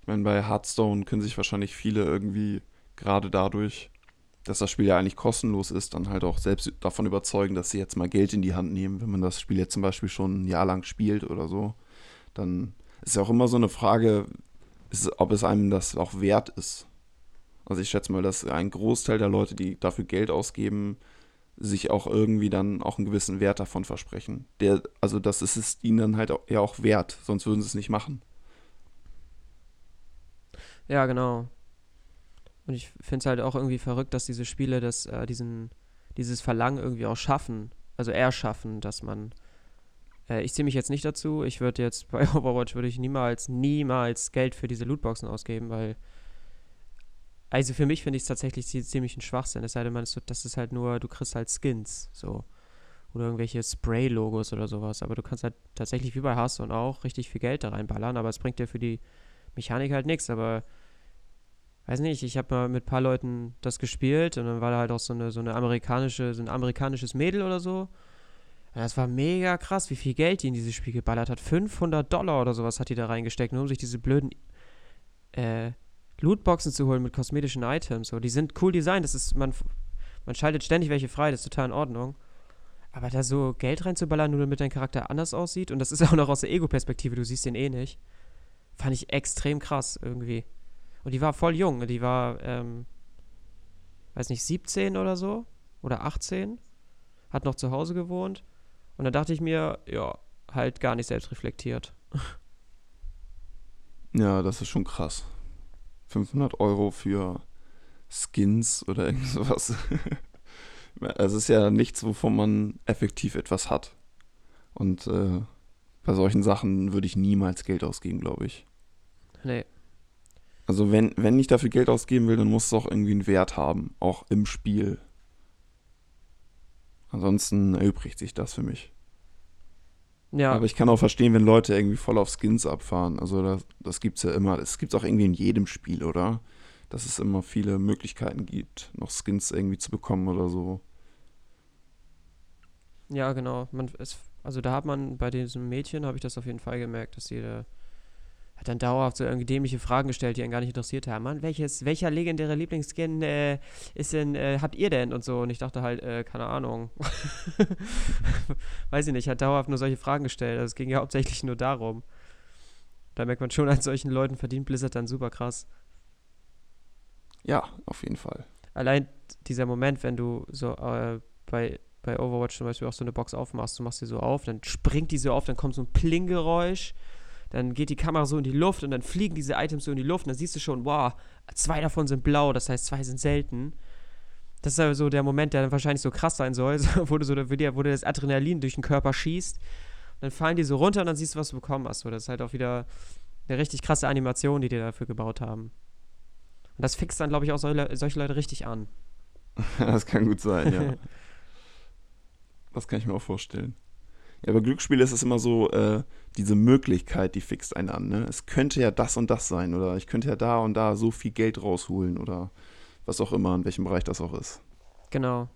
Ich meine, bei Hearthstone können sich wahrscheinlich viele irgendwie gerade dadurch dass das Spiel ja eigentlich kostenlos ist, dann halt auch selbst davon überzeugen, dass sie jetzt mal Geld in die Hand nehmen, wenn man das Spiel jetzt zum Beispiel schon ein Jahr lang spielt oder so. Dann ist ja auch immer so eine Frage, ist, ob es einem das auch wert ist. Also ich schätze mal, dass ein Großteil der Leute, die dafür Geld ausgeben, sich auch irgendwie dann auch einen gewissen Wert davon versprechen. Der, also das ist es ihnen dann halt ja auch wert, sonst würden sie es nicht machen. Ja, genau. Und ich finde es halt auch irgendwie verrückt, dass diese Spiele das, äh, diesen, dieses Verlangen irgendwie auch schaffen. Also erschaffen, dass man. Äh, ich ziehe mich jetzt nicht dazu. Ich würde jetzt bei Overwatch würde ich niemals, niemals Geld für diese Lootboxen ausgeben, weil. Also für mich finde ich es tatsächlich ziemlich ein Schwachsinn. Es sei denn, man ist so, das ist halt nur, du kriegst halt Skins, so. Oder irgendwelche Spray-Logos oder sowas. Aber du kannst halt tatsächlich wie bei Hearthstone auch richtig viel Geld da reinballern, aber es bringt dir für die Mechanik halt nichts. Aber weiß nicht, ich habe mal mit ein paar Leuten das gespielt und dann war da halt auch so eine, so eine amerikanische, so ein amerikanisches Mädel oder so. Und das war mega krass, wie viel Geld die in dieses Spiel geballert hat. 500 Dollar oder sowas hat die da reingesteckt, nur um sich diese blöden äh, Lootboxen zu holen mit kosmetischen Items. So, die sind cool designt, das ist, man, man schaltet ständig welche frei, das ist total in Ordnung. Aber da so Geld reinzuballern, nur damit dein Charakter anders aussieht, und das ist auch noch aus der Ego-Perspektive, du siehst den eh nicht, fand ich extrem krass irgendwie. Und die war voll jung. Die war, ähm, weiß nicht, 17 oder so. Oder 18. Hat noch zu Hause gewohnt. Und dann dachte ich mir, ja, halt gar nicht selbst reflektiert. Ja, das ist schon krass. 500 Euro für Skins oder irgend sowas. Es ist ja nichts, wovon man effektiv etwas hat. Und äh, bei solchen Sachen würde ich niemals Geld ausgeben, glaube ich. Nee. Also wenn, wenn ich dafür Geld ausgeben will, dann muss es auch irgendwie einen Wert haben, auch im Spiel. Ansonsten erübrigt sich das für mich. Ja. Aber ich kann auch verstehen, wenn Leute irgendwie voll auf Skins abfahren. Also das, das gibt es ja immer. Es gibt es auch irgendwie in jedem Spiel, oder? Dass es immer viele Möglichkeiten gibt, noch Skins irgendwie zu bekommen oder so. Ja, genau. Man, es, also da hat man bei diesem Mädchen, habe ich das auf jeden Fall gemerkt, dass sie da hat dann dauerhaft so irgendwie dämliche Fragen gestellt, die einen gar nicht interessiert haben. Mann, welches, welcher legendäre Lieblingsskin äh, ist denn, äh, habt ihr denn und so? Und ich dachte halt, äh, keine Ahnung. Weiß ich nicht, hat dauerhaft nur solche Fragen gestellt. Also es ging ja hauptsächlich nur darum. Da merkt man schon, an solchen Leuten verdient Blizzard dann super krass. Ja, auf jeden Fall. Allein dieser Moment, wenn du so äh, bei, bei Overwatch zum Beispiel auch so eine Box aufmachst, du machst sie so auf, dann springt die so auf, dann kommt so ein Pling-Geräusch dann geht die Kamera so in die Luft und dann fliegen diese Items so in die Luft und dann siehst du schon, wow, zwei davon sind blau, das heißt, zwei sind selten. Das ist aber so der Moment, der dann wahrscheinlich so krass sein soll, wo du so wo dir, das Adrenalin durch den Körper schießt. Dann fallen die so runter und dann siehst du, was du bekommen hast. So, das ist halt auch wieder eine richtig krasse Animation, die die dafür gebaut haben. Und das fixt dann, glaube ich, auch solche, solche Leute richtig an. das kann gut sein, ja. das kann ich mir auch vorstellen. Ja, bei Glücksspielen ist es immer so, äh, diese Möglichkeit, die fixt einen an. Ne? Es könnte ja das und das sein oder ich könnte ja da und da so viel Geld rausholen oder was auch immer, in welchem Bereich das auch ist. Genau.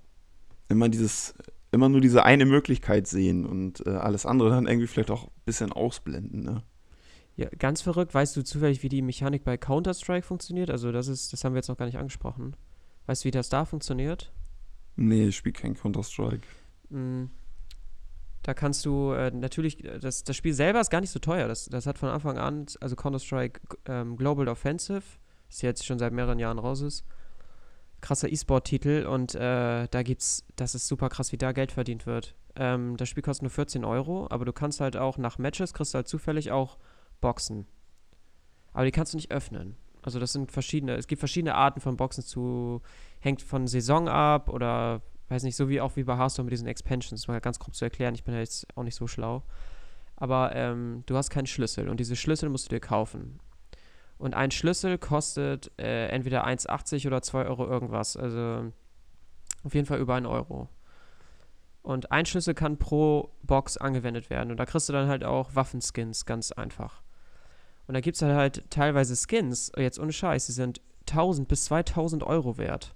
Immer dieses, immer nur diese eine Möglichkeit sehen und äh, alles andere dann irgendwie vielleicht auch ein bisschen ausblenden, ne? Ja, ganz verrückt. Weißt du zufällig, wie die Mechanik bei Counter-Strike funktioniert? Also das ist, das haben wir jetzt noch gar nicht angesprochen. Weißt du, wie das da funktioniert? Nee, ich spiele kein Counter-Strike. Mm, da kannst du äh, natürlich, das, das Spiel selber ist gar nicht so teuer. Das, das hat von Anfang an, also Counter-Strike ähm, Global Offensive, das jetzt schon seit mehreren Jahren raus ist. Krasser E-Sport-Titel und äh, da gibt's, das ist super krass, wie da Geld verdient wird. Ähm, das Spiel kostet nur 14 Euro, aber du kannst halt auch nach Matches, kriegst du halt zufällig auch Boxen. Aber die kannst du nicht öffnen. Also das sind verschiedene, es gibt verschiedene Arten von Boxen zu, hängt von Saison ab oder weiß nicht, so wie auch wie bei Hearthstone mit diesen Expansions, mal ganz grob zu erklären, ich bin ja jetzt auch nicht so schlau. Aber ähm, du hast keinen Schlüssel und diese Schlüssel musst du dir kaufen. Und ein Schlüssel kostet äh, entweder 1,80 oder 2 Euro irgendwas. Also auf jeden Fall über einen Euro. Und ein Schlüssel kann pro Box angewendet werden. Und da kriegst du dann halt auch Waffenskins, ganz einfach. Und da gibt es halt, halt teilweise Skins, jetzt ohne Scheiß, die sind 1000 bis 2000 Euro wert.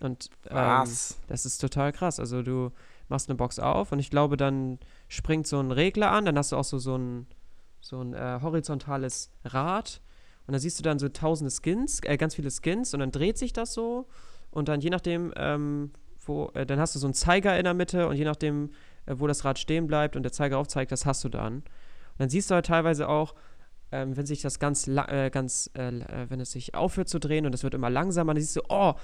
Und ähm, das ist total krass. Also du machst eine Box auf und ich glaube, dann springt so ein Regler an, dann hast du auch so, so ein, so ein äh, horizontales Rad und dann siehst du dann so tausende Skins, äh, ganz viele Skins und dann dreht sich das so und dann je nachdem, ähm, wo, äh, dann hast du so einen Zeiger in der Mitte und je nachdem, äh, wo das Rad stehen bleibt und der Zeiger aufzeigt, das hast du dann. Und dann siehst du halt teilweise auch, ähm, wenn sich das ganz, äh, ganz äh, äh, wenn es sich aufhört zu drehen und es wird immer langsamer, dann siehst du, oh,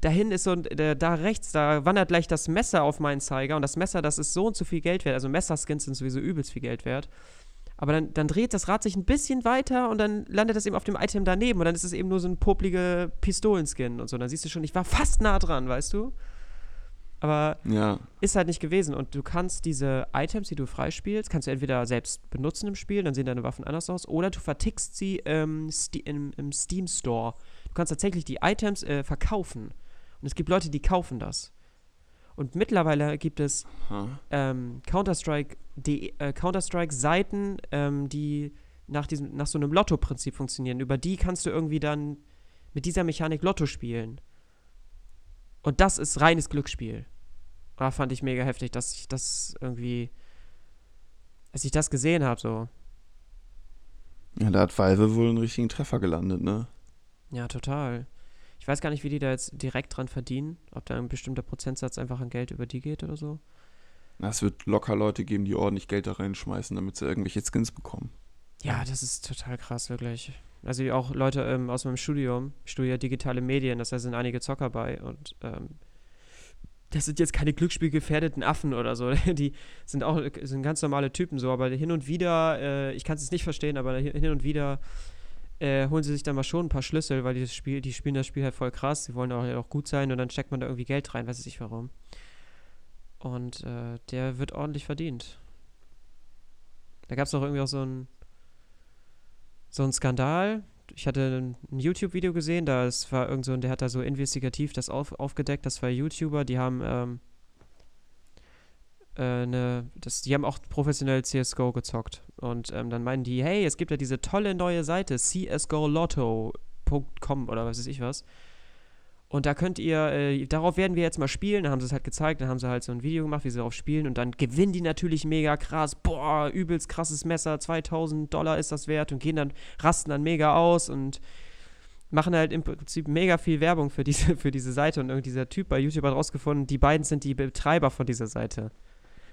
dahin ist so, äh, da rechts, da wandert gleich das Messer auf meinen Zeiger und das Messer, das ist so und so viel Geld wert. Also Messerskins sind sowieso übelst viel Geld wert. Aber dann, dann dreht das Rad sich ein bisschen weiter und dann landet das eben auf dem Item daneben und dann ist es eben nur so ein poplige Pistolenskin und so. Dann siehst du schon, ich war fast nah dran, weißt du? Aber ja. ist halt nicht gewesen. Und du kannst diese Items, die du freispielst, kannst du entweder selbst benutzen im Spiel, dann sehen deine Waffen anders aus, oder du vertickst sie ähm, im, im, Steam Store. Du kannst tatsächlich die Items äh, verkaufen. Und es gibt Leute, die kaufen das. Und mittlerweile gibt es ähm, Counter-Strike äh, Counter-Strike-Seiten, ähm, die nach, diesem, nach so einem Lotto-Prinzip funktionieren. Über die kannst du irgendwie dann mit dieser Mechanik Lotto spielen. Und das ist reines Glücksspiel. Da fand ich mega heftig, dass ich das irgendwie, als ich das gesehen habe, so. Ja, da hat Valve wohl einen richtigen Treffer gelandet, ne? Ja, total. Ich weiß gar nicht, wie die da jetzt direkt dran verdienen. Ob da ein bestimmter Prozentsatz einfach an Geld über die geht oder so. Na, es wird locker Leute geben, die ordentlich Geld da reinschmeißen, damit sie irgendwelche Skins bekommen. Ja, das ist total krass, wirklich. Also auch Leute ähm, aus meinem Studium, studiere digitale Medien, das heißt, sind einige Zocker bei und ähm, das sind jetzt keine glücksspielgefährdeten Affen oder so. Die sind auch sind ganz normale Typen so, aber hin und wieder, äh, ich kann es nicht verstehen, aber hin und wieder äh, holen sie sich dann mal schon ein paar Schlüssel, weil die, Spiel, die spielen das Spiel halt voll krass, sie wollen auch, auch gut sein und dann steckt man da irgendwie Geld rein, weiß ich nicht warum. Und äh, der wird ordentlich verdient. Da gab es auch irgendwie auch so ein so ein Skandal. Ich hatte ein YouTube-Video gesehen, da war irgend so, der hat da so investigativ das auf, aufgedeckt, das war YouTuber, die haben ähm, äh, eine, das, die haben auch professionell CSGO gezockt. Und ähm, dann meinen die, hey, es gibt ja diese tolle neue Seite, csgolotto.com oder was weiß ich was. Und da könnt ihr, äh, darauf werden wir jetzt mal spielen. Dann haben sie es halt gezeigt, dann haben sie halt so ein Video gemacht, wie sie darauf spielen. Und dann gewinnen die natürlich mega krass. Boah, übelst krasses Messer, 2000 Dollar ist das wert. Und gehen dann, rasten dann mega aus und machen halt im Prinzip mega viel Werbung für diese, für diese Seite. Und irgendwie dieser Typ bei YouTube hat rausgefunden, die beiden sind die Betreiber von dieser Seite.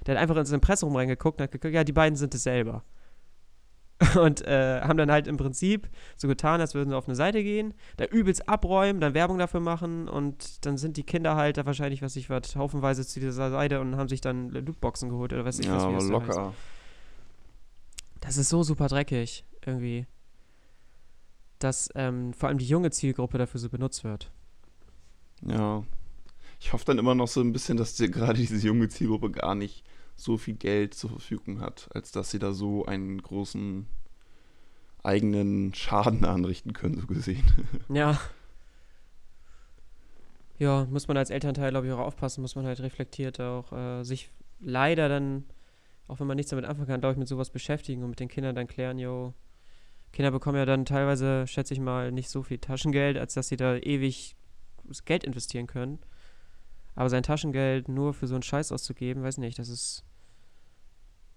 Der hat einfach ins Impressum reingeguckt und hat geguckt, ja, die beiden sind es selber. und äh, haben dann halt im Prinzip so getan, als würden sie auf eine Seite gehen, da übelst abräumen, dann Werbung dafür machen und dann sind die Kinder halt da wahrscheinlich, was ich was, haufenweise zu dieser Seite und haben sich dann Lootboxen geholt oder weiß ich ja, was. Ja, locker. Heißt. Das ist so super dreckig, irgendwie. Dass ähm, vor allem die junge Zielgruppe dafür so benutzt wird. Ja. Ich hoffe dann immer noch so ein bisschen, dass die, gerade diese junge Zielgruppe gar nicht so viel Geld zur Verfügung hat, als dass sie da so einen großen eigenen Schaden anrichten können, so gesehen. Ja. Ja, muss man als Elternteil, glaube ich, auch aufpassen, muss man halt reflektiert auch äh, sich leider dann, auch wenn man nichts damit anfangen kann, glaube ich, mit sowas beschäftigen und mit den Kindern dann klären, yo, Kinder bekommen ja dann teilweise, schätze ich mal, nicht so viel Taschengeld, als dass sie da ewig Geld investieren können. Aber sein Taschengeld nur für so einen Scheiß auszugeben, weiß nicht, das ist.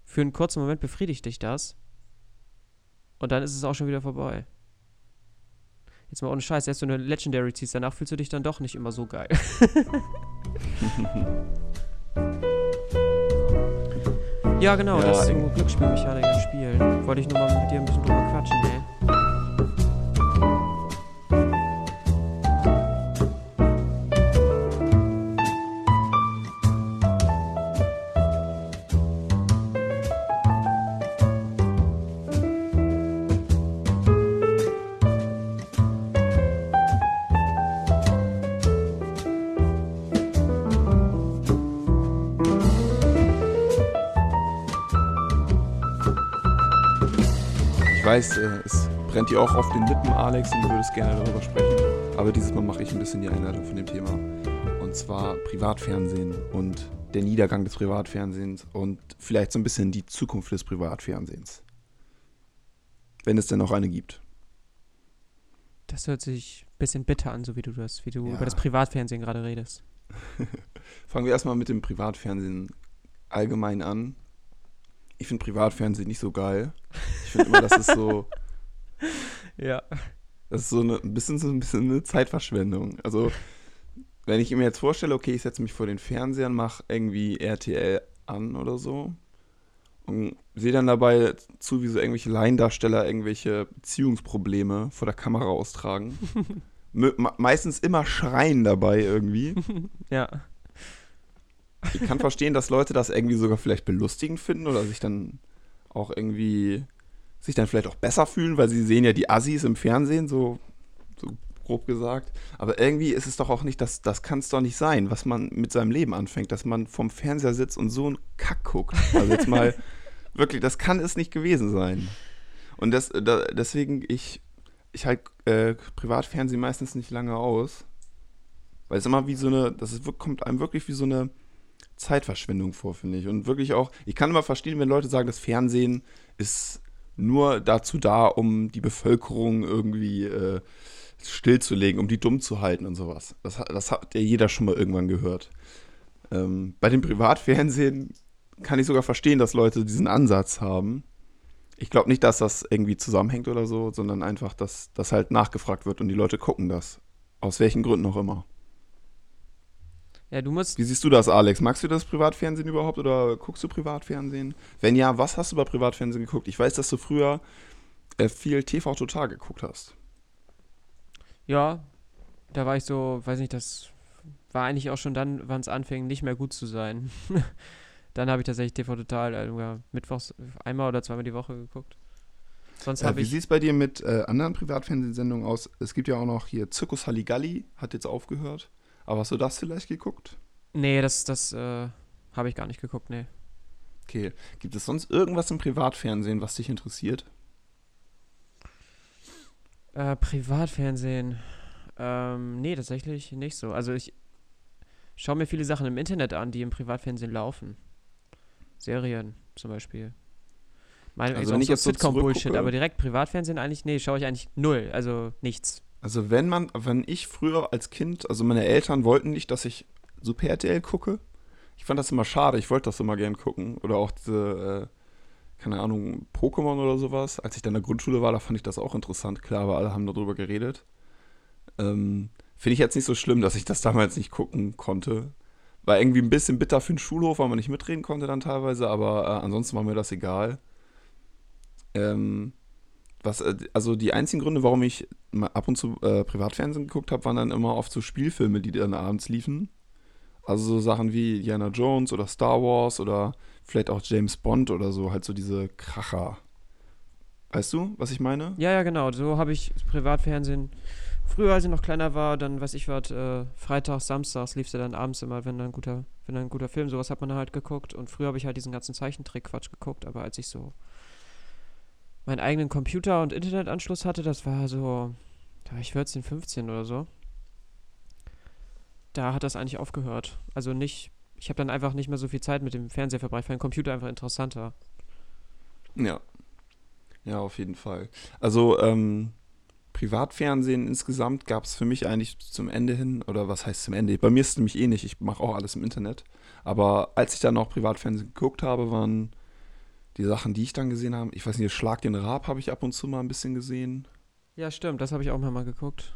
Für einen kurzen Moment befriedigt dich das. Und dann ist es auch schon wieder vorbei. Jetzt mal ohne Scheiß, erst wenn du eine Legendary ziehst, danach fühlst du dich dann doch nicht immer so geil. ja, genau, Ja, das ist irgendwo Glücksspielmechanik im Spiel. Wollte ich nur mal mit dir ein bisschen drüber quatschen, ey. Weiß, äh, es brennt dir auch auf den Lippen, Alex, und du würdest gerne darüber sprechen. Aber dieses Mal mache ich ein bisschen die Einleitung von dem Thema. Und zwar Privatfernsehen und der Niedergang des Privatfernsehens und vielleicht so ein bisschen die Zukunft des Privatfernsehens. Wenn es denn noch eine gibt. Das hört sich ein bisschen bitter an, so wie du das, wie du Ja. über das Privatfernsehen gerade redest. Fangen wir erstmal mit dem Privatfernsehen allgemein an. Ich finde Privatfernsehen nicht so geil. Ich finde immer, das ist so, Ja. das ist so eine, ein bisschen so ein bisschen eine Zeitverschwendung. Also, wenn ich mir jetzt vorstelle, okay, ich setze mich vor den Fernseher, mache irgendwie RTL an oder so und sehe dann dabei zu, wie so irgendwelche Laiendarsteller irgendwelche Beziehungsprobleme vor der Kamera austragen. Me- meistens immer schreien dabei irgendwie. Ja. Ich kann verstehen, dass Leute das irgendwie sogar vielleicht belustigend finden oder sich dann auch irgendwie sich dann vielleicht auch besser fühlen, weil sie sehen ja die Assis im Fernsehen, so, so grob gesagt. Aber irgendwie ist es doch auch nicht, das, das kann es doch nicht sein, was man mit seinem Leben anfängt, dass man vorm Fernseher sitzt und so einen Kack guckt. Also jetzt mal wirklich, das kann es nicht gewesen sein. Und das, da, deswegen, ich, ich halt äh, Privatfernsehen meistens nicht lange aus. Weil es immer wie so eine, das ist, kommt einem wirklich wie so eine Zeitverschwendung vor, finde ich. Und wirklich auch, ich kann immer verstehen, wenn Leute sagen, das Fernsehen ist nur dazu da, um die Bevölkerung irgendwie äh, stillzulegen, um die dumm zu halten und sowas. Das, hat- das hat ja jeder schon mal irgendwann gehört. Ähm, bei dem Privatfernsehen kann ich sogar verstehen, dass Leute diesen Ansatz haben. Ich glaube nicht, dass das irgendwie zusammenhängt oder so, sondern einfach, dass das halt nachgefragt wird und die Leute gucken das. Aus welchen Gründen auch immer. Ja, du musst. Wie siehst du das, Alex? Magst du das Privatfernsehen überhaupt oder guckst du Privatfernsehen? Wenn ja, was hast du bei Privatfernsehen geguckt? Ich weiß, dass du früher äh, viel TV Total geguckt hast. Ja, da war ich so, weiß nicht, das war eigentlich auch schon dann, wann es anfing, nicht mehr gut zu sein. dann habe ich tatsächlich TV Total äh, ja, mittwochs einmal oder zweimal die Woche geguckt. Sonst Äh, habe wie sieht es bei dir mit äh, anderen Privatfernsehsendungen aus? Es gibt ja auch noch hier Zirkus Halligalli, hat jetzt aufgehört. Aber hast du das vielleicht geguckt? Nee, das, das äh, habe ich gar nicht geguckt, nee. Okay. Gibt es sonst irgendwas im Privatfernsehen, was dich interessiert? Äh, Privatfernsehen. Ähm, nee, tatsächlich nicht so. Also ich schaue mir viele Sachen im Internet an, die im Privatfernsehen laufen. Serien zum Beispiel. Meine, Also ich so Sitcom-Bullshit, aber direkt Privatfernsehen eigentlich, nee, schaue ich eigentlich null. Also nichts. Also wenn man, wenn ich früher als Kind, also meine Eltern wollten nicht, dass ich Super RTL gucke. Ich fand das immer schade, ich wollte das immer gern gucken. Oder auch diese, äh, keine Ahnung, Pokémon oder sowas. Als ich dann in der Grundschule war, da fand ich das auch interessant. Klar, aber alle haben darüber geredet. Ähm, Finde ich jetzt nicht so schlimm, dass ich das damals nicht gucken konnte. War irgendwie ein bisschen bitter für den Schulhof, weil man nicht mitreden konnte dann teilweise, aber äh, ansonsten war mir das egal. Ähm, was, äh, also die einzigen Gründe, warum ich ab und zu äh, Privatfernsehen geguckt habe, waren dann immer oft so Spielfilme, die dann abends liefen. Also so Sachen wie Indiana Jones oder Star Wars oder vielleicht auch James Bond oder so, halt so diese Kracher. Weißt du, was ich meine? Ja, ja, genau. So habe ich Privatfernsehen. Früher, als ich noch kleiner war, dann, weiß ich was, äh, freitags, samstags lief sie dann abends immer, wenn dann ein guter, wenn dann ein guter Film, sowas hat man halt geguckt. Und früher habe ich halt diesen ganzen Zeichentrick-Quatsch geguckt, aber als ich so meinen eigenen Computer und Internetanschluss hatte, das war so, da war ich 14, 15 oder so. Da hat das eigentlich aufgehört. Also nicht, ich habe dann einfach nicht mehr so viel Zeit mit dem Fernseher verbracht, fand den Computer einfach interessanter. Ja. Ja, auf jeden Fall. Also, ähm, Privatfernsehen insgesamt gab es für mich eigentlich zum Ende hin, oder was heißt zum Ende? Bei mir ist es nämlich eh nicht, ich mache auch alles im Internet. Aber als ich dann noch Privatfernsehen geguckt habe, waren die Sachen, die ich dann gesehen habe, ich weiß nicht, Schlag den Raab habe ich ab und zu mal ein bisschen gesehen. Ja, stimmt, das habe ich auch mal geguckt.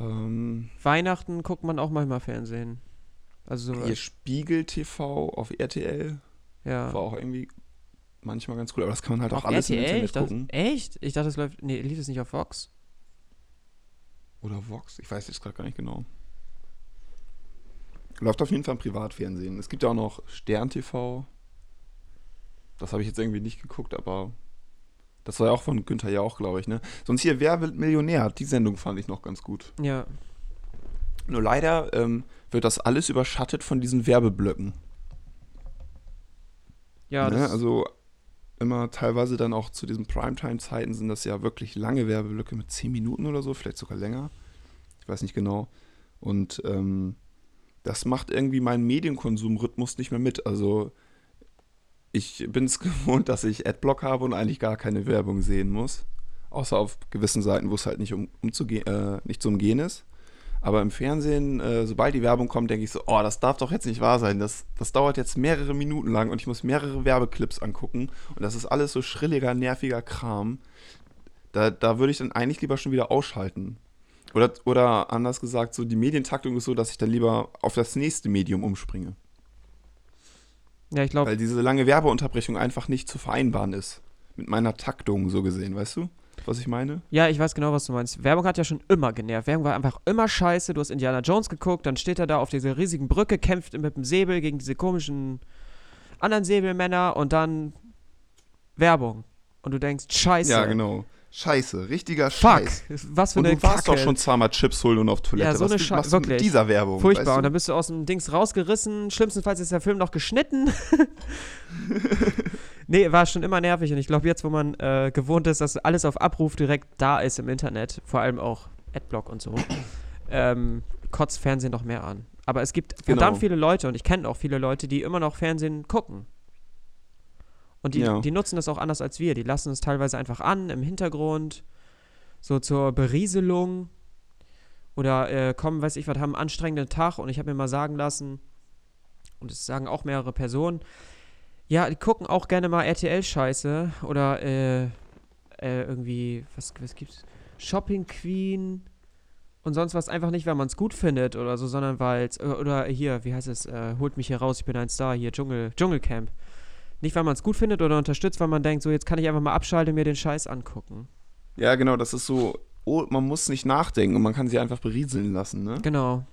Ähm, Weihnachten guckt man auch manchmal Fernsehen. Also so, Ihr Spiegel TV auf RTL ja. war auch irgendwie manchmal ganz cool, aber das kann man halt auch Auf alles im RTL? Internet Ich dachte, gucken. echt? Ich dachte, es läuft. Nee, lief es nicht auf Fox? Oder Vox, ich weiß jetzt gerade gar nicht genau. Läuft auf jeden Fall im Privatfernsehen. Es gibt ja auch noch Stern TV. Das habe ich jetzt irgendwie nicht geguckt, aber das war ja auch von Günther Jauch, glaube ich, ne? Sonst hier Wer wird Millionär? Die Sendung fand ich noch ganz gut. Ja. Nur leider ähm, wird das alles überschattet von diesen Werbeblöcken. Ja, ne? das, Also immer teilweise dann auch zu diesen Primetime-Zeiten sind das ja wirklich lange Werbeblöcke mit 10 Minuten oder so, vielleicht sogar länger. Ich weiß nicht genau. Und ähm, das macht irgendwie meinen Medienkonsumrhythmus nicht mehr mit. Also ich bin es gewohnt, dass ich Adblock habe und eigentlich gar keine Werbung sehen muss. Außer auf gewissen Seiten, wo es halt nicht, um, umzuge äh, nicht zu umgehen ist. Aber im Fernsehen, äh, sobald die Werbung kommt, denke ich so, oh, das darf doch jetzt nicht wahr sein. Das, das dauert jetzt mehrere Minuten lang und ich muss mehrere Werbeclips angucken. Und das ist alles so schrilliger, nerviger Kram. Da, da würde ich dann eigentlich lieber schon wieder ausschalten. Oder, oder anders gesagt, so die Medientaktung ist so, dass ich dann lieber auf das nächste Medium umspringe. Ja, ich glaube, Weil diese lange Werbeunterbrechung einfach nicht zu vereinbaren ist. Mit meiner Taktung so gesehen, weißt du, was ich meine? ja, ich weiß genau, was du meinst. Werbung hat ja schon immer genervt. Werbung war einfach immer scheiße. Du hast Indiana Jones geguckt, dann steht er da auf dieser riesigen Brücke, kämpft mit dem Säbel gegen diese komischen anderen Säbelmänner und dann Werbung. Und du denkst, scheiße. Ja, genau. Scheiße, richtiger Fuck. Scheiß. Was für Und eine du warst Kacke. doch schon zweimal Chips holen und auf Toilette. Ja, so Was eine will- Schei- machst du mit dieser Werbung? Furchtbar. Weißt Und du? dann bist du aus dem Dings rausgerissen. Schlimmstenfalls ist der Film noch geschnitten. nee, war schon immer nervig. Und ich glaube, jetzt, wo man äh, gewohnt ist, dass alles auf Abruf direkt da ist im Internet, vor allem auch Adblock und so, ähm, kotzt Fernsehen noch mehr an. Aber es gibt Genau. verdammt viele Leute, und ich kenne auch viele Leute, die immer noch Fernsehen gucken. Und die, Ja. die nutzen das auch anders als wir. Die lassen es teilweise einfach an im Hintergrund, so zur Berieselung. Oder äh, kommen, weiß ich was, haben einen anstrengenden Tag und ich habe mir mal sagen lassen, und das sagen auch mehrere Personen, ja, die gucken auch gerne mal RTL-Scheiße oder äh, äh, irgendwie, was, was gibt's? Shopping Queen und sonst was einfach nicht, weil man es gut findet oder so, sondern weil es, oder hier, wie heißt es, äh, holt mich hier raus, ich bin ein Star, hier, Dschungel, Dschungelcamp. Nicht, weil man es gut findet oder unterstützt, weil man denkt, so, jetzt kann ich einfach mal abschalten und mir den Scheiß angucken. Ja, genau, das ist so, oh, man muss nicht nachdenken und man kann sie einfach berieseln lassen, ne? Genau.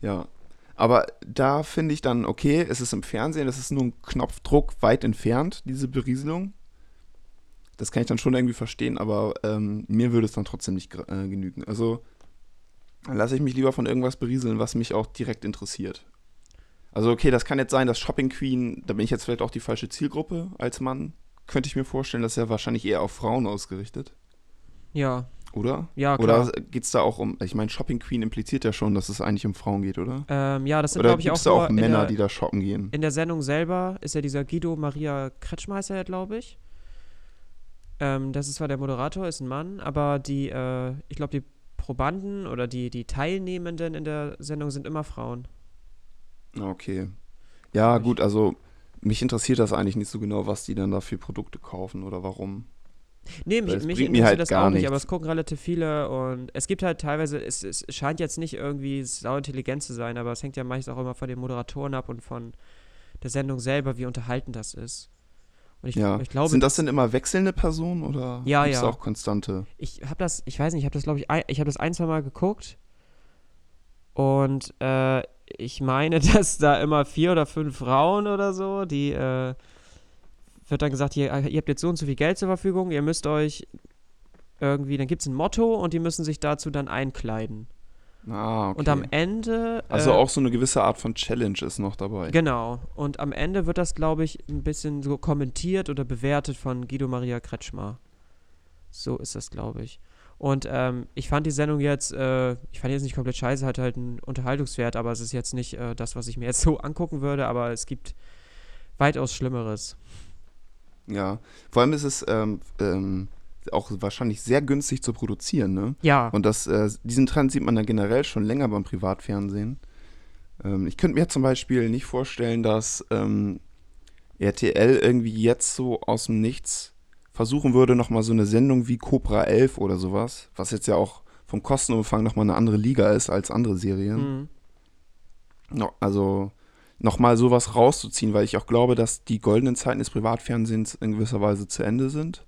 Ja. Aber da finde ich dann, okay, es ist im Fernsehen, es ist nur ein Knopfdruck weit entfernt, diese Berieselung. Das kann ich dann schon irgendwie verstehen, aber ähm, mir würde es dann trotzdem nicht äh, genügen. Also dann lasse ich mich lieber von irgendwas berieseln, was mich auch direkt interessiert. Also okay, das kann jetzt sein, dass Shopping Queen, da bin ich jetzt vielleicht auch die falsche Zielgruppe als Mann. Könnte ich mir vorstellen, das ist ja wahrscheinlich eher auf Frauen ausgerichtet, Ja, oder? ja, klar. Oder geht es da auch um, ich meine, Shopping Queen impliziert ja schon, dass es eigentlich um Frauen geht, oder? ähm, ja, das sind, glaube ich, gibt auch, es da auch Männer, der, die da shoppen gehen? In der Sendung selber ist ja dieser Guido Maria Kretschmeißer, glaube ich. Ähm, das ist zwar der Moderator, ist ein Mann, aber die, äh, ich glaube, die Probanden oder die, die Teilnehmenden in der Sendung sind immer Frauen. Okay. Ja, gut, also mich interessiert das eigentlich nicht so genau, was die dann da für Produkte kaufen oder warum. Nee, mich, mich mir interessiert halt das gar auch nicht, aber nichts. es gucken relativ viele und es gibt halt teilweise, es, es scheint jetzt nicht irgendwie sau intelligent zu sein, aber es hängt ja meist auch immer von den Moderatoren ab und von der Sendung selber, wie unterhalten das ist. Und ich, Ja. ich glaube, Sind das denn immer wechselnde Personen oder Ja, ja. auch konstante? ich habe das, ich weiß nicht, ich habe das glaube ich, ein, ich habe das ein, zwei Mal geguckt und äh, ich meine, dass da immer vier oder fünf Frauen oder so, die äh, wird dann gesagt, ihr, ihr habt jetzt so und so viel Geld zur Verfügung, ihr müsst euch irgendwie, dann gibt es ein Motto und die müssen sich dazu dann einkleiden. Ah, okay. Und am Ende. also äh, auch so eine gewisse Art von Challenge ist noch dabei. Genau. Und am Ende wird das, glaube ich, ein bisschen so kommentiert oder bewertet von Guido Maria Kretschmer. So ist das, glaube ich. Und ähm, ich fand die Sendung jetzt, äh, ich fand jetzt nicht komplett scheiße, hat halt einen Unterhaltungswert, aber es ist jetzt nicht äh, das, was ich mir jetzt so angucken würde, aber es gibt weitaus Schlimmeres. Ja, vor allem ist es ähm, ähm, auch wahrscheinlich sehr günstig zu produzieren, ne? Ja. Und das, äh, diesen Trend sieht man dann generell schon länger beim Privatfernsehen. Ähm, ich könnte mir zum Beispiel nicht vorstellen, dass ähm, RTL irgendwie jetzt so aus dem Nichts versuchen würde, nochmal so eine Sendung wie Cobra 11 oder sowas, was jetzt ja auch vom Kostenumfang nochmal eine andere Liga ist als andere Serien. Mhm. No, also nochmal sowas rauszuziehen, weil ich auch glaube, dass die goldenen Zeiten des Privatfernsehens in gewisser Weise zu Ende sind.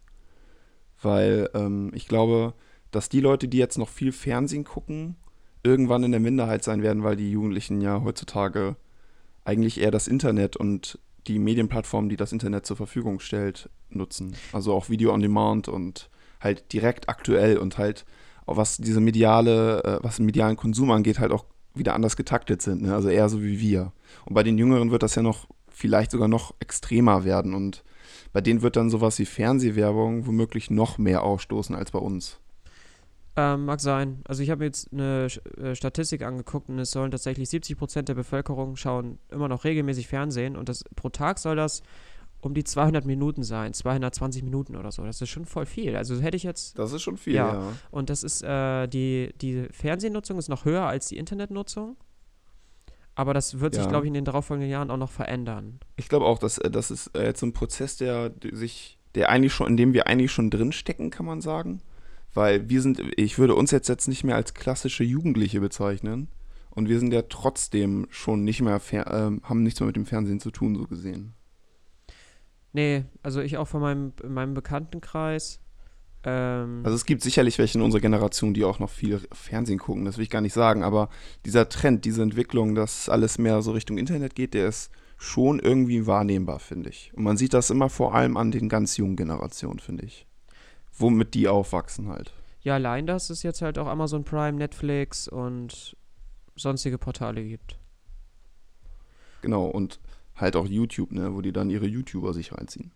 Weil ähm, ich glaube, dass die Leute, die jetzt noch viel Fernsehen gucken, irgendwann in der Minderheit sein werden, weil die Jugendlichen ja heutzutage eigentlich eher das Internet und die Medienplattformen, die das Internet zur Verfügung stellt, nutzen. Also auch Video on Demand und halt direkt aktuell und halt auch was diese mediale, äh, was den medialen Konsum angeht, halt auch wieder anders getaktet sind. Ne? Also eher so wie wir. Und bei den Jüngeren wird das ja noch vielleicht sogar noch extremer werden und bei denen wird dann sowas wie Fernsehwerbung womöglich noch mehr ausstoßen als bei uns. Ähm, mag sein. Also ich habe mir jetzt eine äh, Statistik angeguckt und es sollen tatsächlich 70 Prozent der Bevölkerung schauen immer noch regelmäßig Fernsehen und das pro Tag soll das um die 200 Minuten sein, 220 Minuten oder so. Das ist schon voll viel. Also hätte ich jetzt. Das ist schon viel, Ja. ja. Und das ist äh, die die Fernsehnutzung ist noch höher als die Internetnutzung. Aber das wird sich, Ja. glaube ich, in den darauffolgenden Jahren auch noch verändern. Ich glaube auch, dass äh, das ist äh, jetzt ein Prozess, der sich, der eigentlich schon, in dem wir eigentlich schon drinstecken, kann man sagen. Weil wir sind, ich würde uns jetzt, jetzt nicht mehr als klassische Jugendliche bezeichnen. Und wir sind ja trotzdem schon nicht mehr, ähm, haben nichts mehr mit dem Fernsehen zu tun, so gesehen. Nee, also ich auch von meinem, in meinem Bekanntenkreis. Ähm, Also es gibt sicherlich welche in unserer Generation, die auch noch viel Fernsehen gucken, das will ich gar nicht sagen, aber dieser Trend, diese Entwicklung, dass alles mehr so Richtung Internet geht, der ist schon irgendwie wahrnehmbar, finde ich. Und man sieht das immer vor allem an den ganz jungen Generationen, finde ich. Womit die aufwachsen halt. ja, allein, dass es jetzt halt auch Amazon Prime, Netflix und sonstige Portale gibt. Genau, und halt auch YouTube, ne, wo die dann ihre YouTuber sich reinziehen.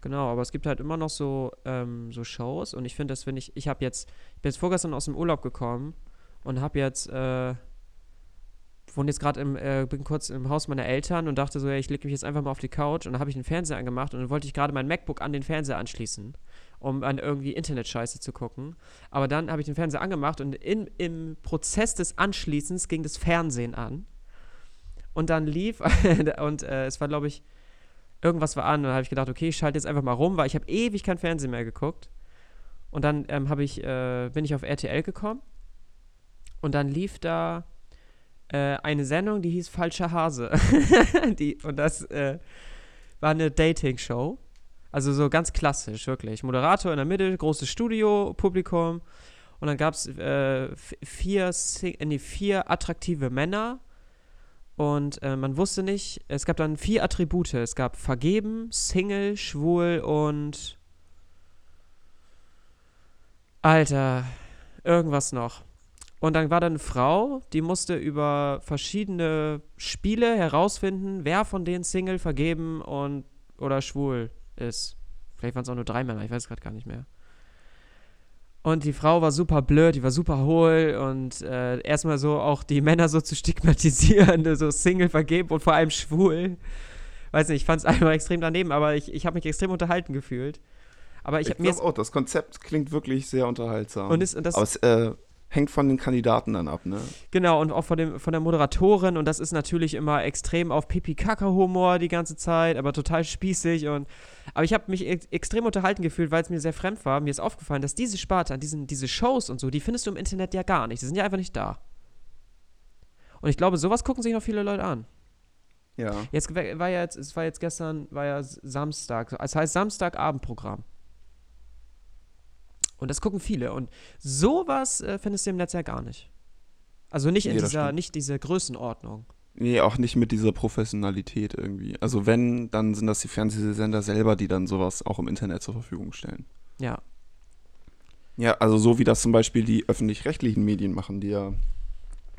Genau, aber es gibt halt immer noch so, ähm, so Shows und ich finde, das wenn ich, ich habe jetzt, ich bin jetzt vorgestern aus dem Urlaub gekommen und habe jetzt, äh, wohne jetzt gerade im, äh, bin kurz im Haus meiner Eltern und dachte so, ja, ich lege mich jetzt einfach mal auf die Couch und dann habe ich den Fernseher angemacht und dann wollte ich gerade mein MacBook an den Fernseher anschließen, um an irgendwie Internetscheiße zu gucken. Aber dann habe ich den Fernseher angemacht und in, im Prozess des Anschließens ging das Fernsehen an. Und dann lief, und äh, es war, glaube ich, irgendwas war an. Und dann habe ich gedacht, okay, ich schalte jetzt einfach mal rum, weil ich habe ewig kein Fernsehen mehr geguckt. Und dann ähm, ich, äh, bin ich auf RTL gekommen. Und dann lief da äh, eine Sendung, die hieß Falscher Hase. die, und das äh, war eine Dating-Show. Also so ganz klassisch, wirklich. Moderator in der Mitte, großes Studio, Publikum. Und dann gab es äh, vier, äh, nee, vier attraktive Männer. Und äh, man wusste nicht, es gab dann vier Attribute. Es gab vergeben, Single, schwul und. Alter, irgendwas noch. Und dann war da eine Frau, die musste über verschiedene Spiele herausfinden, wer von denen Single, vergeben und oder schwul ist. Vielleicht waren es auch nur drei Männer, ich weiß gerade gar nicht mehr. Und die Frau war super blöd, die war super hohl und äh, erstmal so auch die Männer so zu stigmatisieren, so Single vergeben und vor allem schwul. Weiß nicht, ich fand es einfach extrem daneben, aber ich, ich habe mich extrem unterhalten gefühlt. Aber ich, Ich glaube auch, das Konzept klingt wirklich sehr unterhaltsam. und, ist, und das Aber es äh, hängt von den Kandidaten dann ab, ne? Genau, und auch von, dem, von der Moderatorin. Und das ist natürlich immer extrem auf Pipi-Kaka-Humor die ganze Zeit, aber total spießig. Und, aber ich habe mich ex extrem unterhalten gefühlt, weil es mir sehr fremd war. Mir ist aufgefallen, dass diese Sparte, an diesen, diese Shows und so, die findest du im Internet ja gar nicht. Die sind ja einfach nicht da. Und ich glaube, sowas gucken sich noch viele Leute an. Ja. Jetzt war ja jetzt, es war jetzt gestern, war ja Samstag. Es heißt Samstagabendprogramm. Und das gucken viele. Und sowas äh, findest du im Netz ja gar nicht. Also nicht in Nee, dieser, stimmt. nicht diese Größenordnung. Nee, auch nicht mit dieser Professionalität irgendwie. Also wenn, dann sind das die Fernsehsender selber, die dann sowas auch im Internet zur Verfügung stellen. Ja. Ja, also so wie das zum Beispiel die öffentlich-rechtlichen Medien machen, die ja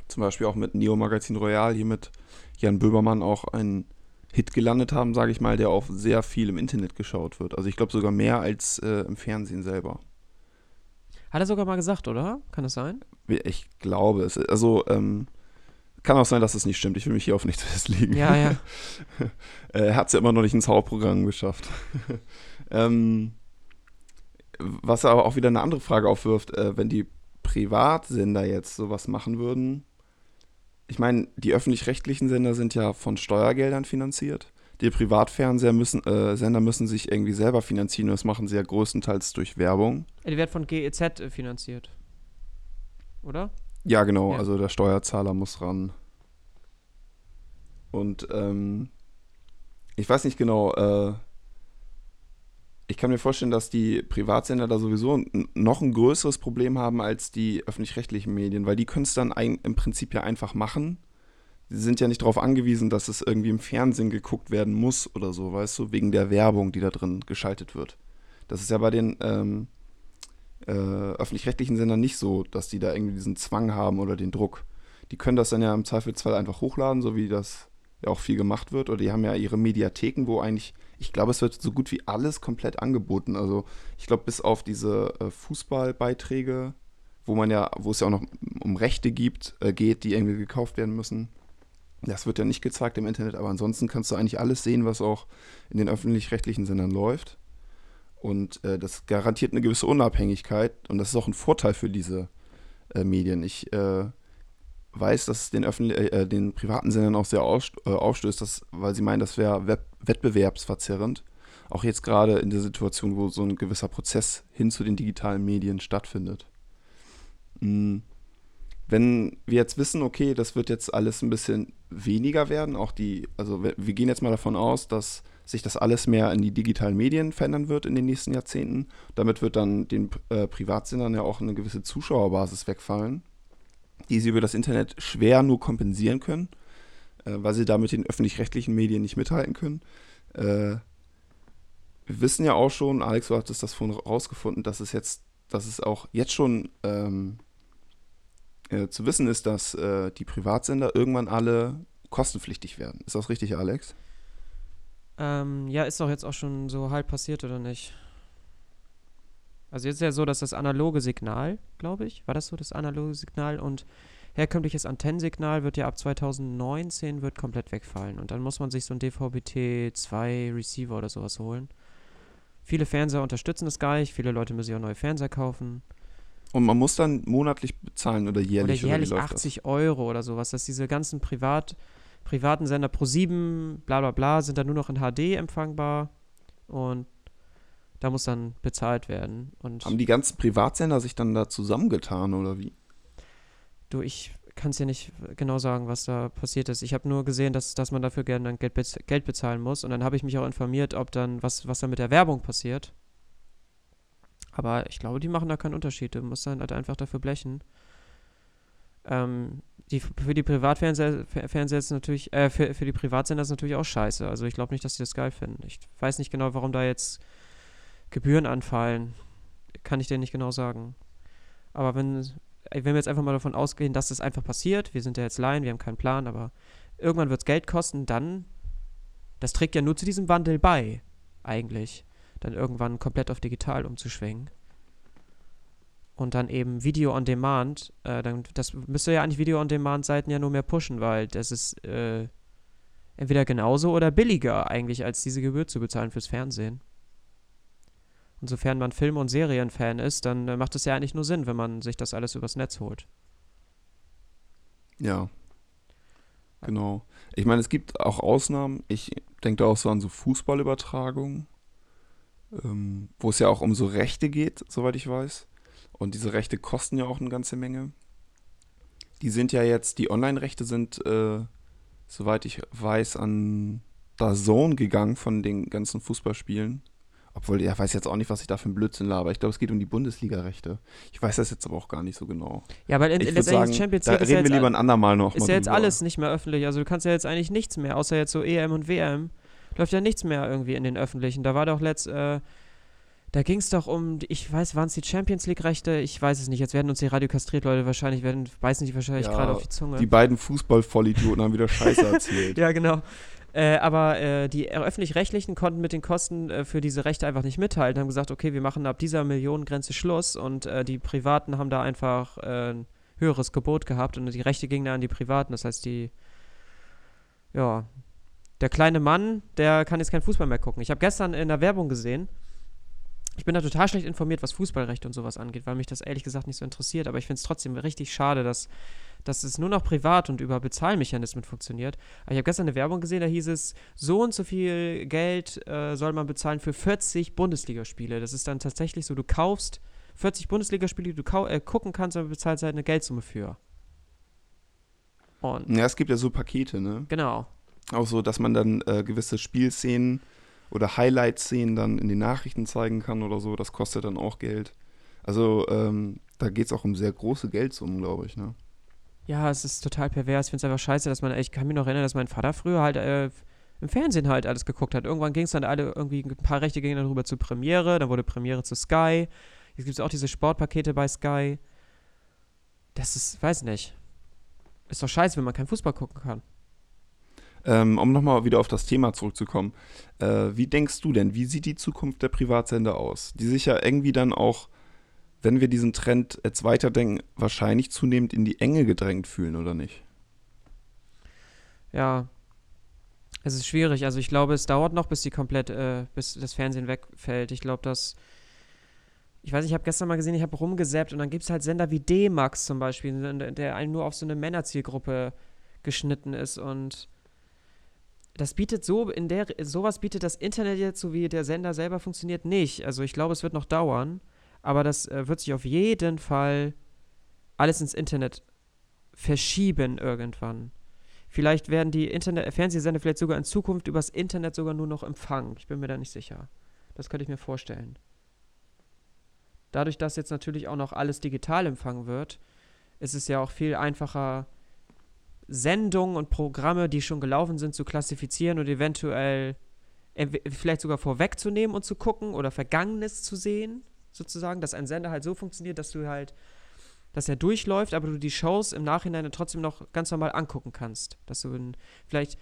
zum Beispiel auch mit Neo Magazin Royal hier mit Jan Böhmermann auch einen Hit gelandet haben, sage ich mal, der auch sehr viel im Internet geschaut wird. Also ich glaube sogar mehr als äh, im Fernsehen selber. Hat er sogar mal gesagt, oder? Kann das sein? Ich glaube es. Also, ähm, kann auch sein, dass es nicht stimmt. Ich will mich hier auf nichts festlegen. Ja, ja. er hat es ja immer noch nicht ins Hauptprogramm geschafft. ähm, was aber auch wieder eine andere Frage aufwirft, äh, wenn die Privatsender jetzt sowas machen würden. Ich meine, die öffentlich-rechtlichen Sender sind ja von Steuergeldern finanziert. Die Privatfernseher müssen, äh, Sender müssen sich irgendwie selber finanzieren und das machen sie ja größtenteils durch Werbung. Die wird von GEZ äh, finanziert. Oder? Ja, genau. Ja. Also der Steuerzahler muss ran. Und ähm, ich weiß nicht genau, äh, ich kann mir vorstellen, dass die Privatsender da sowieso noch ein größeres Problem haben als die öffentlich-rechtlichen Medien, weil die können es dann ein, im Prinzip ja einfach machen. Sie sind ja nicht darauf angewiesen, dass es irgendwie im Fernsehen geguckt werden muss oder so, weißt du, wegen der Werbung, die da drin geschaltet wird. Das ist ja bei den ähm, äh, öffentlich-rechtlichen Sendern nicht so, dass die da irgendwie diesen Zwang haben oder den Druck. Die können das dann ja im Zweifelsfall einfach hochladen, so wie das ja auch viel gemacht wird. Oder die haben ja ihre Mediatheken, wo eigentlich, ich glaube, es wird so gut wie alles komplett angeboten. Also ich glaube, bis auf diese äh, Fußballbeiträge, wo man ja, wo es ja auch noch um Rechte gibt, äh, geht, die irgendwie gekauft werden müssen. Das wird ja nicht gezeigt im Internet, aber ansonsten kannst du eigentlich alles sehen, was auch in den öffentlich-rechtlichen Sendern läuft. Und äh, das garantiert eine gewisse Unabhängigkeit und das ist auch ein Vorteil für diese äh, Medien. Ich äh, weiß, dass es den, öffentlich- äh, äh, den privaten Sendern auch sehr äh, aufstößt, dass, weil sie meinen, das wäre web wettbewerbsverzerrend. Auch jetzt gerade in der Situation, wo so ein gewisser Prozess hin zu den digitalen Medien stattfindet. Mm. Wenn wir jetzt wissen, okay, das wird jetzt alles ein bisschen weniger werden, auch die, also wir gehen jetzt mal davon aus, dass sich das alles mehr in die digitalen Medien verändern wird in den nächsten Jahrzehnten. Damit wird dann den äh, Privatsendern ja auch eine gewisse Zuschauerbasis wegfallen, die sie über das Internet schwer nur kompensieren können, äh, weil sie damit den öffentlich-rechtlichen Medien nicht mithalten können. Äh, wir wissen ja auch schon, Alex, du hattest das vorhin rausgefunden, dass es jetzt, dass es auch jetzt schon ähm, äh, zu wissen ist, dass äh, die Privatsender irgendwann alle kostenpflichtig werden. Ist das richtig, Alex? Ähm, ja, ist doch jetzt auch schon so halb passiert, oder nicht? Also jetzt ist ja so, dass das analoge Signal, glaube ich, war das so, das analoge Signal und herkömmliches Antennensignal wird ja ab 2019 wird komplett wegfallen und dann muss man sich so ein DVB-T2 Receiver oder sowas holen. Viele Fernseher unterstützen das gar nicht, viele Leute müssen auch neue Fernseher kaufen. Und man muss dann monatlich bezahlen oder jährlich? oder jährlich läuft 80 Euro oder sowas, dass diese ganzen Privat, privaten Sender Pro7, bla bla bla, sind dann nur noch in HD empfangbar und da muss dann bezahlt werden. Und Das? Haben die ganzen Privatsender sich dann da zusammengetan oder wie? du, ich kann es dir nicht genau sagen, was da passiert ist. Ich habe nur gesehen, dass, dass man dafür gerne dann Geld, bez Geld bezahlen muss und dann habe ich mich auch informiert, ob dann, was, was dann mit der Werbung passiert. Aber ich glaube, die machen da keinen Unterschied. Du musst dann halt einfach dafür blechen. Ähm, die, für die Privatfernseher Fer- Fernseher ist natürlich, äh, für, für die Privatsender ist natürlich auch scheiße. Also ich glaube nicht, dass sie das geil finden. Ich weiß nicht genau, warum da jetzt Gebühren anfallen. Kann ich dir nicht genau sagen. Aber wenn, wenn wir jetzt einfach mal davon ausgehen, dass das einfach passiert, wir sind ja jetzt Laien, wir haben keinen Plan, aber irgendwann wird es Geld kosten, dann, das trägt ja nur zu diesem Wandel bei, eigentlich. Dann irgendwann komplett auf digital umzuschwenken. Und dann eben Video on Demand, äh, dann, das müsste ja eigentlich Video on Demand Seiten ja nur mehr pushen, weil das ist äh, entweder genauso oder billiger eigentlich, als diese Gebühr zu bezahlen fürs Fernsehen. Und sofern man Film- und Serienfan ist, dann äh, macht es ja eigentlich nur Sinn, wenn man sich das alles übers Netz holt. Ja. Genau. Ich meine, es gibt auch Ausnahmen. Ich denke da auch so an so Fußballübertragungen, ähm, wo es ja auch um so Rechte geht, soweit ich weiß. Und diese Rechte kosten ja auch eine ganze Menge. Die sind ja jetzt, die Online-Rechte sind, äh, soweit ich weiß, an DAZN gegangen von den ganzen Fußballspielen. Obwohl, ja, weiß jetzt auch nicht, was ich da für ein Blödsinn laber. Ich glaube, es geht um die Bundesliga-Rechte. Ich weiß das jetzt aber auch gar nicht so genau. Ja, weil in, Ich letztendlich sagen, Champions da League ist ja reden wir jetzt lieber ein andermal noch ist ja jetzt drüber. alles nicht mehr öffentlich. Also du kannst ja jetzt eigentlich nichts mehr, außer jetzt so EM und WM. Läuft ja nichts mehr irgendwie in den öffentlichen. Da war doch letzt, äh, da ging es doch um, ich weiß, waren es die Champions League-Rechte? Ich weiß es nicht. Jetzt werden uns die Radio kastriert, Leute, wahrscheinlich werden, beißen die wahrscheinlich Ja, gerade auf die Zunge. Die beiden Fußball-Vollidioten haben wieder Scheiße erzählt. ja, genau. Äh, aber äh, die öffentlich-rechtlichen konnten mit den Kosten äh, für diese Rechte einfach nicht mithalten, haben gesagt, okay, wir machen ab dieser Millionengrenze Schluss und äh, die Privaten haben da einfach äh, ein höheres Gebot gehabt und die Rechte gingen dann an die Privaten. Das heißt, die, ja, der kleine Mann, der kann jetzt kein Fußball mehr gucken. Ich habe gestern in der Werbung gesehen, ich bin da total schlecht informiert, was Fußballrecht und sowas angeht, weil mich das ehrlich gesagt nicht so interessiert. Aber ich finde es trotzdem richtig schade, dass, dass es nur noch privat und über Bezahlmechanismen funktioniert. Aber ich habe gestern eine Werbung gesehen, da hieß es, so und so viel Geld äh, soll man bezahlen für 40 Bundesligaspiele. Das ist dann tatsächlich so, du kaufst 40 Bundesligaspiele, die du äh, gucken kannst, aber bezahlst halt eine Geldsumme für. Und ja, es gibt ja so Pakete, ne? Genau. Auch so, dass man dann äh, gewisse Spielszenen oder Highlight-Szenen dann in den Nachrichten zeigen kann oder so. Das kostet dann auch Geld. Also ähm, da geht es auch um sehr große Geldsummen, glaube ich, ne? Ja, es ist total pervers. Ich finde es einfach scheiße, dass man, ich kann mich noch erinnern, dass mein Vater früher halt äh, im Fernsehen halt alles geguckt hat. Irgendwann ging es dann alle, irgendwie ein paar Rechte gingen dann rüber zur Premiere, dann wurde Premiere zu Sky. Jetzt gibt es auch diese Sportpakete bei Sky. Das ist, weiß nicht. Ist doch scheiße, wenn man keinen Fußball gucken kann. Ähm, um nochmal wieder auf das Thema zurückzukommen. Äh, wie denkst du denn, wie sieht die Zukunft der Privatsender aus? Die sich ja irgendwie dann auch, wenn wir diesen Trend jetzt weiterdenken, wahrscheinlich zunehmend in die Enge gedrängt fühlen, oder nicht? Ja, es ist schwierig. Also ich glaube, es dauert noch, bis die komplett, äh, bis das Fernsehen wegfällt. Ich glaube, dass ich weiß, ich habe gestern mal gesehen, ich habe rumgesäppt und dann gibt es halt Sender wie D-Max zum Beispiel, der einen nur auf so eine Männerzielgruppe geschnitten ist und das bietet so, in der, sowas bietet das Internet jetzt, so wie der Sender selber funktioniert, nicht. Also ich glaube, es wird noch dauern, aber das äh, wird sich auf jeden Fall alles ins Internet verschieben irgendwann. Vielleicht werden die Internet Fernsehsender vielleicht sogar in Zukunft übers Internet sogar nur noch empfangen. Ich bin mir da nicht sicher. Das könnte ich mir vorstellen. Dadurch, dass jetzt natürlich auch noch alles digital empfangen wird, ist es ja auch viel einfacher, Sendungen und Programme, die schon gelaufen sind, zu klassifizieren und eventuell vielleicht sogar vorwegzunehmen und zu gucken oder Vergangenes zu sehen, sozusagen, dass ein Sender halt so funktioniert, dass du halt, dass er durchläuft, aber du die Shows im Nachhinein trotzdem noch ganz normal angucken kannst. Dass du in, vielleicht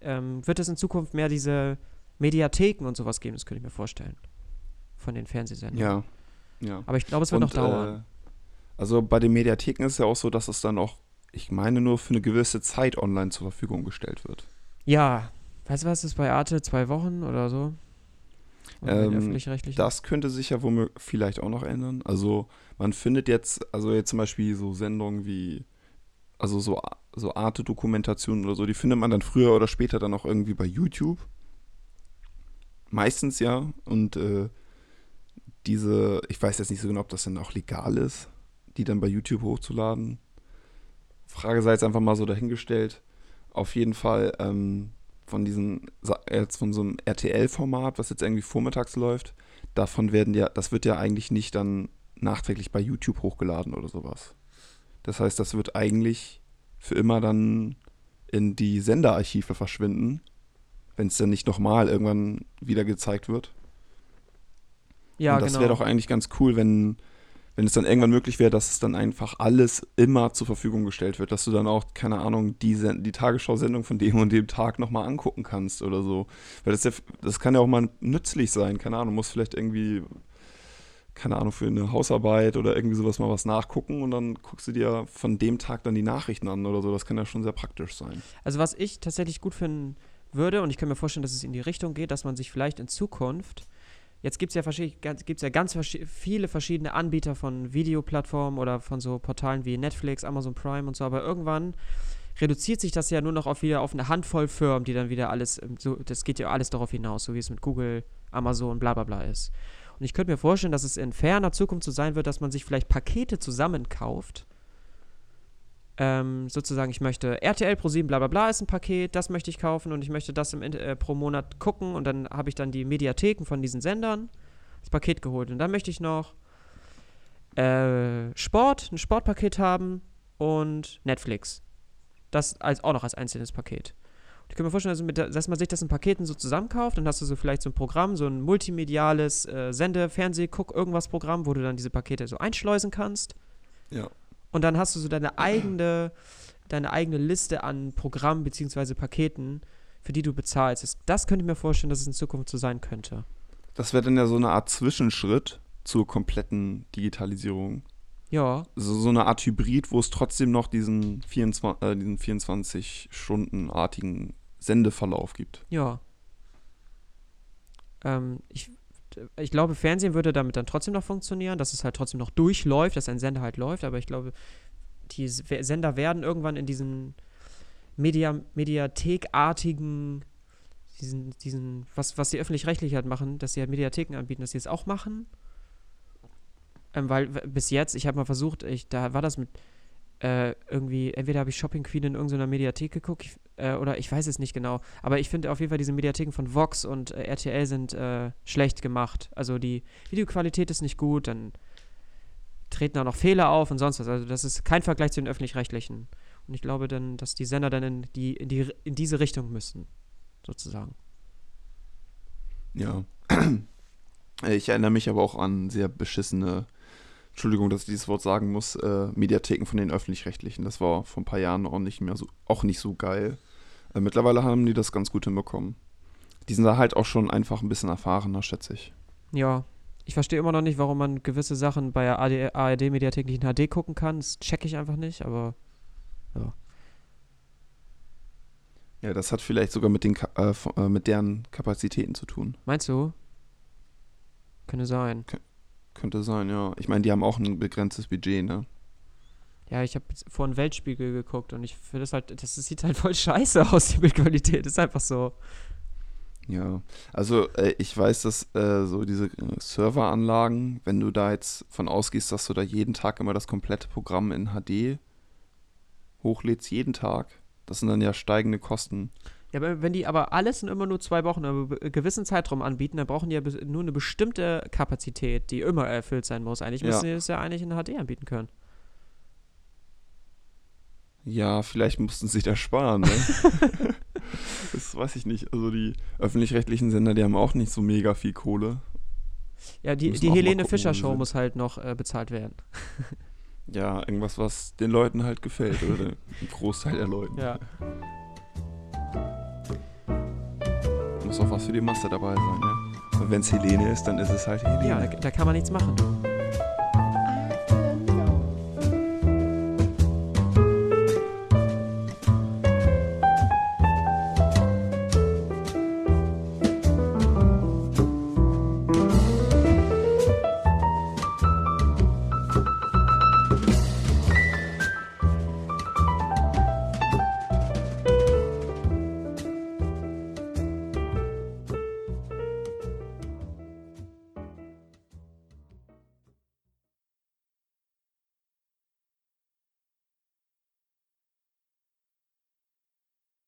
ähm, wird es in Zukunft mehr diese Mediatheken und sowas geben, das könnte ich mir vorstellen. Von den Fernsehsendern. Ja. ja. Aber ich glaube, es wird und, noch dauern. Äh, also bei den Mediatheken ist es ja auch so, dass es dann auch ich meine, nur für eine gewisse Zeit online zur Verfügung gestellt wird. Ja, weißt du was, ist bei Arte zwei Wochen oder so? Ähm, das könnte sich ja womöglich vielleicht auch noch ändern. Also man findet jetzt, also jetzt zum Beispiel so Sendungen wie, also so, so Arte-Dokumentationen oder so, die findet man dann früher oder später dann auch irgendwie bei YouTube. Meistens ja. Und äh, diese, ich weiß jetzt nicht so genau, ob das dann auch legal ist, die dann bei YouTube hochzuladen. Frage sei jetzt einfach mal so dahingestellt. Auf jeden Fall ähm, von diesem, jetzt von so einem RTL-Format, was jetzt irgendwie vormittags läuft, davon werden ja, das wird ja eigentlich nicht dann nachträglich bei YouTube hochgeladen oder sowas. Das heißt, das wird eigentlich für immer dann in die Senderarchive verschwinden, wenn es dann nicht nochmal irgendwann wieder gezeigt wird. Ja, Und das genau. wäre doch eigentlich ganz cool, wenn wenn es dann irgendwann möglich wäre, dass es dann einfach alles immer zur Verfügung gestellt wird, dass du dann auch, keine Ahnung, die, die Tagesschau-Sendung von dem und dem Tag nochmal angucken kannst oder so. Weil das, ja, das kann ja auch mal nützlich sein, keine Ahnung, musst vielleicht irgendwie, keine Ahnung, für eine Hausarbeit oder irgendwie sowas mal was nachgucken und dann guckst du dir von dem Tag dann die Nachrichten an oder so. Das kann ja schon sehr praktisch sein. Also was ich tatsächlich gut finden würde, und ich kann mir vorstellen, dass es in die Richtung geht, dass man sich vielleicht in Zukunft Jetzt gibt es ja, gibt's ja ganz viele verschiedene Anbieter von Videoplattformen oder von so Portalen wie Netflix, Amazon Prime und so, aber irgendwann reduziert sich das ja nur noch auf wieder auf eine Handvoll Firmen, die dann wieder alles, ähm, so, das geht ja alles darauf hinaus, so wie es mit Google, Amazon, bla bla bla ist. Und ich könnte mir vorstellen, dass es in ferner Zukunft so sein wird, dass man sich vielleicht Pakete zusammenkauft ähm, sozusagen, ich möchte RTL Pro 7 bla bla bla ist ein Paket, das möchte ich kaufen und ich möchte das im, äh, pro Monat gucken und dann habe ich dann die Mediatheken von diesen Sendern, das Paket geholt. Und dann möchte ich noch äh, Sport, ein Sportpaket haben und Netflix. Das als, auch noch als einzelnes Paket. Ich kann mir vorstellen, also mit, dass man sich das in Paketen so zusammenkauft, dann hast du so vielleicht so ein Programm, so ein multimediales äh, Sende-, Fernseh-, Guck-, irgendwas Programm, wo du dann diese Pakete so einschleusen kannst. Ja. Und dann hast du so deine eigene, deine eigene Liste an Programmen bzw. Paketen, für die du bezahlst. Das, könnte ich mir vorstellen, dass es in Zukunft so sein könnte. Das wäre dann ja so eine Art Zwischenschritt zur kompletten Digitalisierung. Ja, So, so eine Art Hybrid, wo es trotzdem noch diesen 24, äh, diesen 24-Stunden-artigen Sendeverlauf gibt. ja. Ähm, ich, ich glaube, Fernsehen würde damit dann trotzdem noch funktionieren, dass es halt trotzdem noch durchläuft, dass ein Sender halt läuft, aber ich glaube, die Sender werden irgendwann in diesen Media, Mediathekartigen, diesen, diesen, was, was die öffentlich-rechtlich halt machen, dass sie halt Mediatheken anbieten, dass sie es auch machen. Ähm, weil bis jetzt, ich habe mal versucht, ich, da war das mit äh, irgendwie, entweder habe ich Shopping Queen in irgendeiner Mediathek geguckt, ich, äh, oder ich weiß es nicht genau. Aber ich finde auf jeden Fall, diese Mediatheken von Vox und äh, RTL sind äh, schlecht gemacht. Also die Videoqualität ist nicht gut, dann treten da noch Fehler auf und sonst was. Also das ist kein Vergleich zu den öffentlich-rechtlichen. Und ich glaube dann, dass die Sender dann in, die, in, die, in diese Richtung müssen, sozusagen. Ja. Ich erinnere mich aber auch an sehr beschissene, Entschuldigung, dass ich dieses Wort sagen muss, äh, Mediatheken von den Öffentlich-Rechtlichen. Das war vor ein paar Jahren auch nicht mehr so, auch nicht so geil. Äh, mittlerweile haben die das ganz gut hinbekommen. Die sind da halt auch schon einfach ein bisschen erfahrener, schätze ich. Ja, ich verstehe immer noch nicht, warum man gewisse Sachen bei der ARD-Mediathek nicht in HD gucken kann. Das checke ich einfach nicht, aber Ja, das hat vielleicht sogar mit, den, äh, äh, mit deren Kapazitäten zu tun. meinst du? Könnte sein. Könnte sein, ja. Ich meine, die haben auch ein begrenztes Budget, ne? Ja, ich habe vor einen Weltspiegel geguckt und ich finde das halt, das sieht halt voll scheiße aus, die Bildqualität. Ist einfach so. Ja, also äh, ich weiß, dass äh, so diese äh, Serveranlagen, wenn du da jetzt von ausgehst, dass du da jeden Tag immer das komplette Programm in HD hochlädst, jeden Tag, das sind dann ja steigende Kosten. Ja, wenn die aber alles in immer nur zwei Wochen, einen gewissen Zeitraum anbieten, dann brauchen die ja nur eine bestimmte Kapazität, die immer erfüllt sein muss. Eigentlich Ja. müssen die das ja eigentlich in HD anbieten können. Ja, vielleicht mussten sie da sparen, ne? das weiß ich nicht. Also die öffentlich-rechtlichen Sender, die haben auch nicht so mega viel Kohle. Ja, die, die Helene Fischer Show muss halt noch äh, bezahlt werden. Ja, irgendwas, was den Leuten halt gefällt, oder ein Großteil der Leuten. Ja. Muss auch was für die Masse dabei sein, ne? Und wenn es Helene ist, dann ist es halt Helene. Ja, da, da kann man nichts machen.